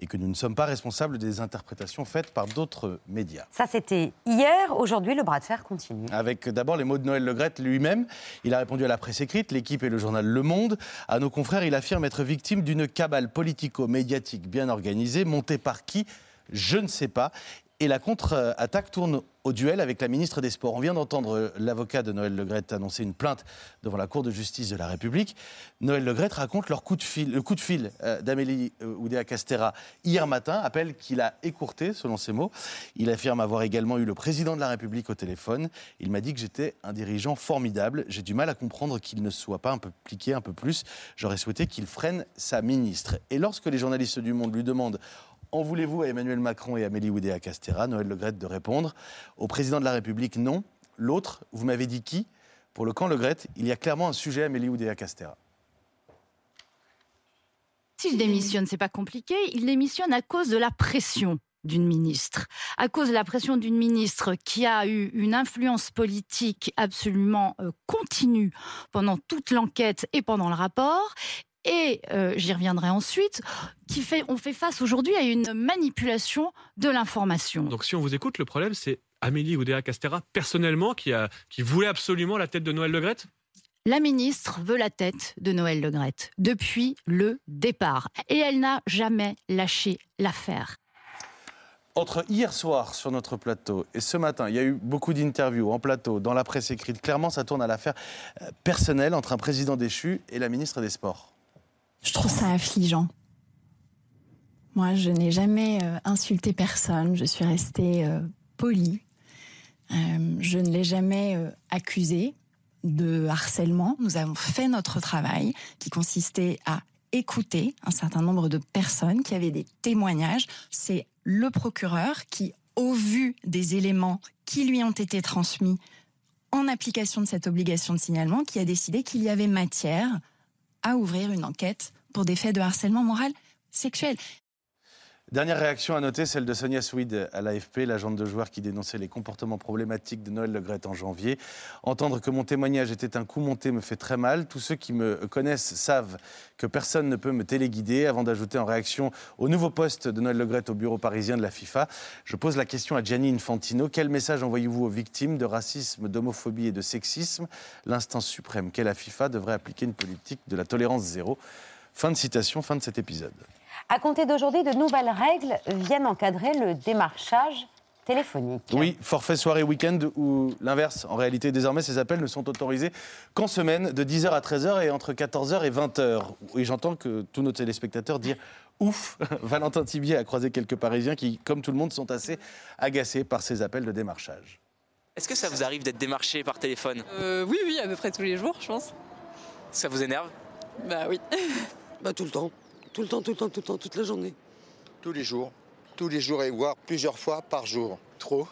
et que nous ne sommes pas responsables des interprétations faites par d'autres médias. Ça, c'était hier. Aujourd'hui, le bras de fer continue. Avec d'abord les mots de Noël Legrette lui-même. Il a répondu à la presse écrite, l'équipe et le journal Le Monde. À nos confrères, il affirme être victime d'une cabale politico-médiatique bien organisée, montée par qui je ne sais pas. Et la contre-attaque tourne au duel avec la ministre des Sports. On vient d'entendre l'avocat de Noël Legrette annoncer une plainte devant la Cour de justice de la République. Noël Legrette raconte leur coup de fil, le coup de fil euh, d'Amélie euh, Oudéa Castera hier matin, appel qu'il a écourté, selon ses mots. Il affirme avoir également eu le président de la République au téléphone. Il m'a dit que j'étais un dirigeant formidable. J'ai du mal à comprendre qu'il ne soit pas un peu pliqué un peu plus. J'aurais souhaité qu'il freine sa ministre. Et lorsque les journalistes du Monde lui demandent en voulez-vous à Emmanuel Macron et Amélie Oudéa Castera Noël Legrette de répondre. Au président de la République, non. L'autre, vous m'avez dit qui? Pour le camp Legrette, il y a clairement un sujet Amélie Oudéa Castera. S'il démissionne, c'est pas compliqué. Il démissionne à cause de la pression d'une ministre, à cause de la pression d'une ministre qui a eu une influence politique absolument euh, continue pendant toute l'enquête et pendant le rapport, et euh, j'y reviendrai ensuite, qui fait, on fait face aujourd'hui à une manipulation de l'information. Donc si on vous écoute, le problème c'est Amélie Oudéa Castera personnellement qui, a, qui voulait absolument la tête de Noël Legrette la ministre veut la tête de Noël Legrette depuis le départ et elle n'a jamais lâché l'affaire. Entre hier soir sur notre plateau et ce matin, il y a eu beaucoup d'interviews en plateau, dans la presse écrite. Clairement, ça tourne à l'affaire euh, personnelle entre un président déchu et la ministre des Sports. Je trouve ça affligeant. Moi, je n'ai jamais euh, insulté personne, je suis restée euh, polie. Euh, je ne l'ai jamais accusé de harcèlement. Nous avons fait notre travail qui consistait à écouter un certain nombre de personnes qui avaient des témoignages. C'est le procureur qui, au vu des éléments qui lui ont été transmis en application de cette obligation de signalement, qui a décidé qu'il y avait matière à ouvrir une enquête pour des faits de harcèlement moral sexuel. Dernière réaction à noter, celle de Sonia Swid à l'AFP, l'agente de joueur qui dénonçait les comportements problématiques de Noël Legrette en janvier. Entendre que mon témoignage était un coup monté me fait très mal. Tous ceux qui me connaissent savent que personne ne peut me téléguider. Avant d'ajouter en réaction au nouveau poste de Noël Legrette au bureau parisien de la FIFA, je pose la question à Gianni Infantino. Quel message envoyez-vous aux victimes de racisme, d'homophobie et de sexisme? L'instance suprême qu'est la FIFA devrait appliquer une politique de la tolérance zéro. Fin de citation, fin de cet épisode. À compter d'aujourd'hui, de nouvelles règles viennent encadrer le démarchage téléphonique. Oui, forfait soirée week-end ou l'inverse. En réalité, désormais, ces appels ne sont autorisés qu'en semaine, de 10h à 13h et entre 14h et 20h. Et j'entends que tous nos téléspectateurs disent ouf, *laughs* Valentin Tibier a croisé quelques Parisiens qui, comme tout le monde, sont assez agacés par ces appels de démarchage. Est-ce que ça vous arrive d'être démarché par téléphone? Euh, Oui, oui, à peu près tous les jours, je pense. Ça vous énerve? Bah oui. *laughs* Bah tout le temps. Tout le temps, tout le temps, tout le temps, toute la journée. Tous les jours. Tous les jours et voire plusieurs fois par jour. Trop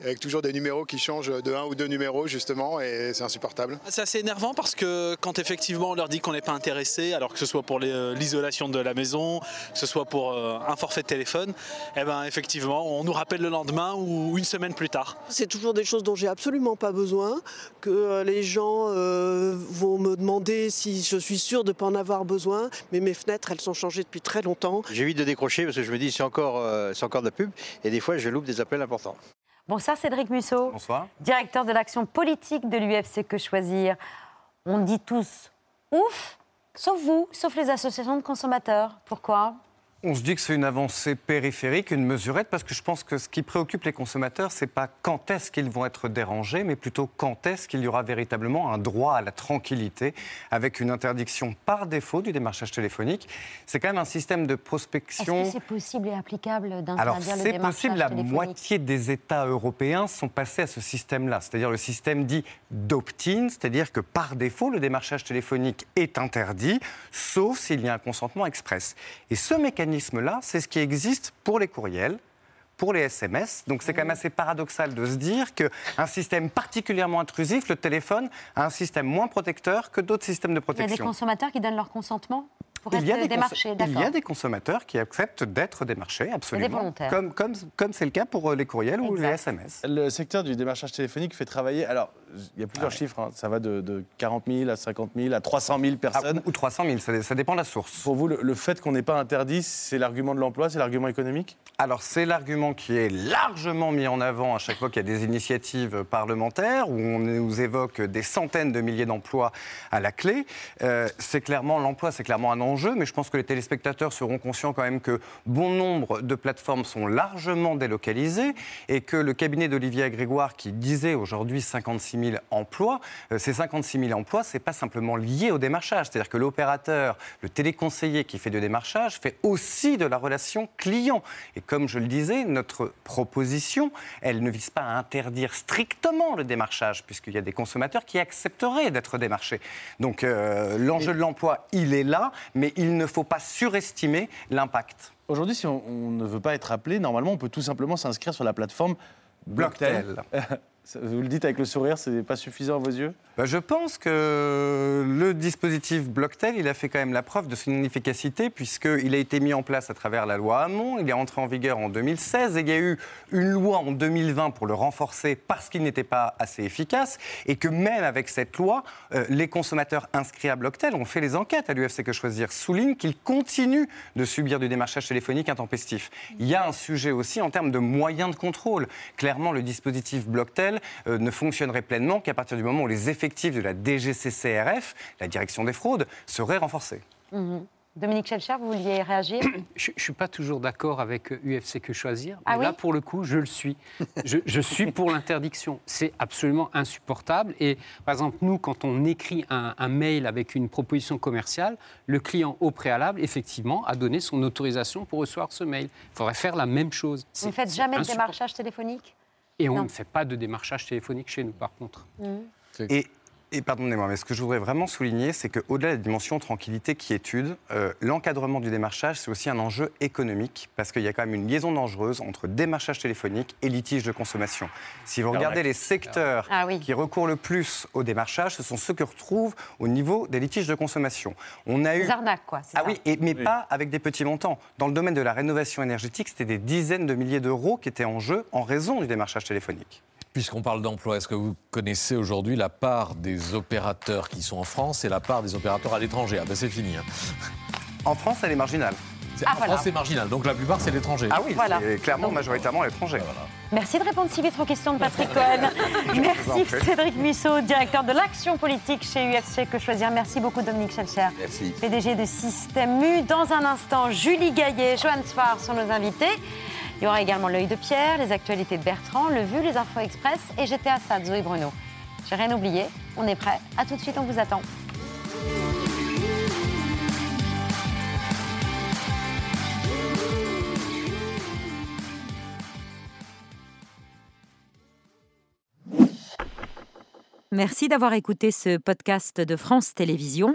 avec toujours des numéros qui changent de un ou deux numéros justement et c'est insupportable. C'est assez énervant parce que quand effectivement on leur dit qu'on n'est pas intéressé, alors que ce soit pour euh, l'isolation de la maison, que ce soit pour euh, un forfait de téléphone, eh ben effectivement on nous rappelle le lendemain ou une semaine plus tard. C'est toujours des choses dont j'ai absolument pas besoin, que euh, les gens vont me demander si je suis sûr de ne pas en avoir besoin, mais mes fenêtres elles sont changées depuis très longtemps. J'évite de décrocher parce que je me dis c'est encore, c'est encore de la pub et des fois je loupe des appels importants. Bonsoir Cédric Musso. Bonsoir. Directeur de l'action politique de l'UFC Que Choisir. On dit tous ouf, sauf vous, sauf les associations de consommateurs. Pourquoi? On se dit que c'est une avancée périphérique, une mesurette, parce que je pense que ce qui préoccupe les consommateurs, c'est pas quand est-ce qu'ils vont être dérangés, mais plutôt quand est-ce qu'il y aura véritablement un droit à la tranquillité, avec une interdiction par défaut du démarchage téléphonique. C'est quand même un système de Est-ce prospection. que c'est possible et applicable Alors d'interdire le c'est démarchage possible, la moitié des États européens sont passés à ce système-là, c'est-à-dire le système dit d'opt-in, c'est-à-dire que par défaut, le démarchage téléphonique est interdit, sauf s'il y a un consentement express. Et ce mécanisme-là, c'est ce qui existe pour les courriels, pour les SMS. Donc c'est quand même assez paradoxal de se dire qu'un système particulièrement intrusif, le téléphone, a un système moins protecteur que d'autres systèmes de Il y a des protection. consommateurs qui donnent leur consentement pour Il y, a être des cons- démarchés, il y a des consommateurs qui acceptent d'être démarchés, absolument. volontaires. Comme comme comme c'est le cas pour euh, les courriels ou les SMS. Le secteur du démarchage téléphonique fait travailler. Alors, il y a plusieurs chiffres. hein. Ça va de, de 40 000 à 50 000 à 300 000 personnes. ou 300 000, ça, ça dépend de la source. Pour vous, le, le fait qu'on n'ait pas interdit, c'est l'argument de l'emploi, c'est l'argument économique? Alors, c'est l'argument qui est largement mis en avant à chaque fois qu'il y a des initiatives parlementaires où on nous évoque des centaines de milliers d'emplois à la clé. Euh, c'est clairement l'emploi, c'est clairement un enjeu, mais je pense que les téléspectateurs seront conscients quand même que bon nombre de plateformes sont largement délocalisées et que le cabinet d'Olivier Grégoire qui disait aujourd'hui 56 000 emplois, euh, ces 56 000 emplois, c'est pas simplement lié au démarchage, c'est-à-dire que l'opérateur, le téléconseiller qui fait du démarchage fait aussi de la relation client. Et comme je le disais, notre proposition, elle ne vise pas à interdire strictement le démarchage, puisqu'il y a des consommateurs qui accepteraient d'être démarchés. Donc euh, l'enjeu de l'emploi, il est là, mais il ne faut pas surestimer l'impact. Aujourd'hui, si on, on ne veut pas être appelé, normalement, on peut tout simplement s'inscrire sur la plateforme Blocktel. *laughs* Vous le dites avec le sourire, c'est pas suffisant à vos yeux? Bah, je pense que le dispositif Blocktel, il a fait quand même la preuve de son inefficacité, puisqu'il a été mis en place à travers la loi Hamon, il est entré en vigueur en 2016, et il y a eu une loi en 2020 pour le renforcer parce qu'il n'était pas assez efficace, et que même avec cette loi, euh, les consommateurs inscrits à Blocktel ont fait les enquêtes à l'UFC Que Choisir, soulignent qu'ils continuent de subir du démarchage téléphonique intempestif. Il y a un sujet aussi en termes de moyens de contrôle. Clairement, le dispositif Blocktel euh, ne fonctionnerait pleinement qu'à partir du moment où les effectifs de la DGCCRF, la direction des fraudes, seraient renforcés. Mhm. Dominique Schelcher, vous vouliez réagir *coughs* Je ne suis pas toujours d'accord avec UFC Que Choisir, mais Ah oui là, pour le coup, je le suis. Je, je suis pour *laughs* l'interdiction. C'est absolument insupportable. Et par exemple, nous, quand on écrit un, un mail avec une proposition commerciale, le client, au préalable, effectivement, a donné son autorisation pour recevoir ce mail. Il faudrait faire la même chose. Vous ne faites jamais de démarchage téléphonique? Et on Non. ne fait pas de démarchage téléphonique chez nous, par contre. Et, et pardonnez-moi, mais ce que je voudrais vraiment souligner, c'est qu'au-delà de la dimension tranquillité qui étude, euh, l'encadrement du démarchage, c'est aussi un enjeu économique, parce qu'il y a quand même une liaison dangereuse entre démarchage téléphonique et litige de consommation. Si vous regardez les secteurs Ah oui. qui recourent le plus au démarchage, ce sont ceux que retrouvent au niveau des litiges de consommation. On a eu... Des arnaques, quoi. c'est Ah ça oui, et- mais pas avec des petits montants. Dans le domaine de la rénovation énergétique, c'était des dizaines de milliers d'euros qui étaient en jeu en raison du démarchage téléphonique. Puisqu'on parle d'emploi, est-ce que vous connaissez aujourd'hui la part des opérateurs qui sont en France et la part des opérateurs à l'étranger? Ah ben c'est fini. hein. En France, elle est marginale. C'est- Ah, en voilà. France, c'est marginal. Donc la plupart, c'est l'étranger. Ah oui, Voilà. c'est clairement Donc- majoritairement l'étranger. Merci de répondre si vite aux questions de Patrick Cohen. *laughs* Merci. Cédric Musso, directeur de l'action politique chez UFC Que Choisir. Merci beaucoup Dominique Schelcher, Merci. PDG de Système U. Dans un instant, Julie Gaillet, Joanne Sfar sont nos invités. Il y aura également l'œil de Pierre, les actualités de Bertrand, le vu, les infos express et à Stade, Zoé Bruno. J'ai rien oublié, on est prêt. À tout de suite, on vous attend. Merci d'avoir écouté ce podcast de France Télévisions.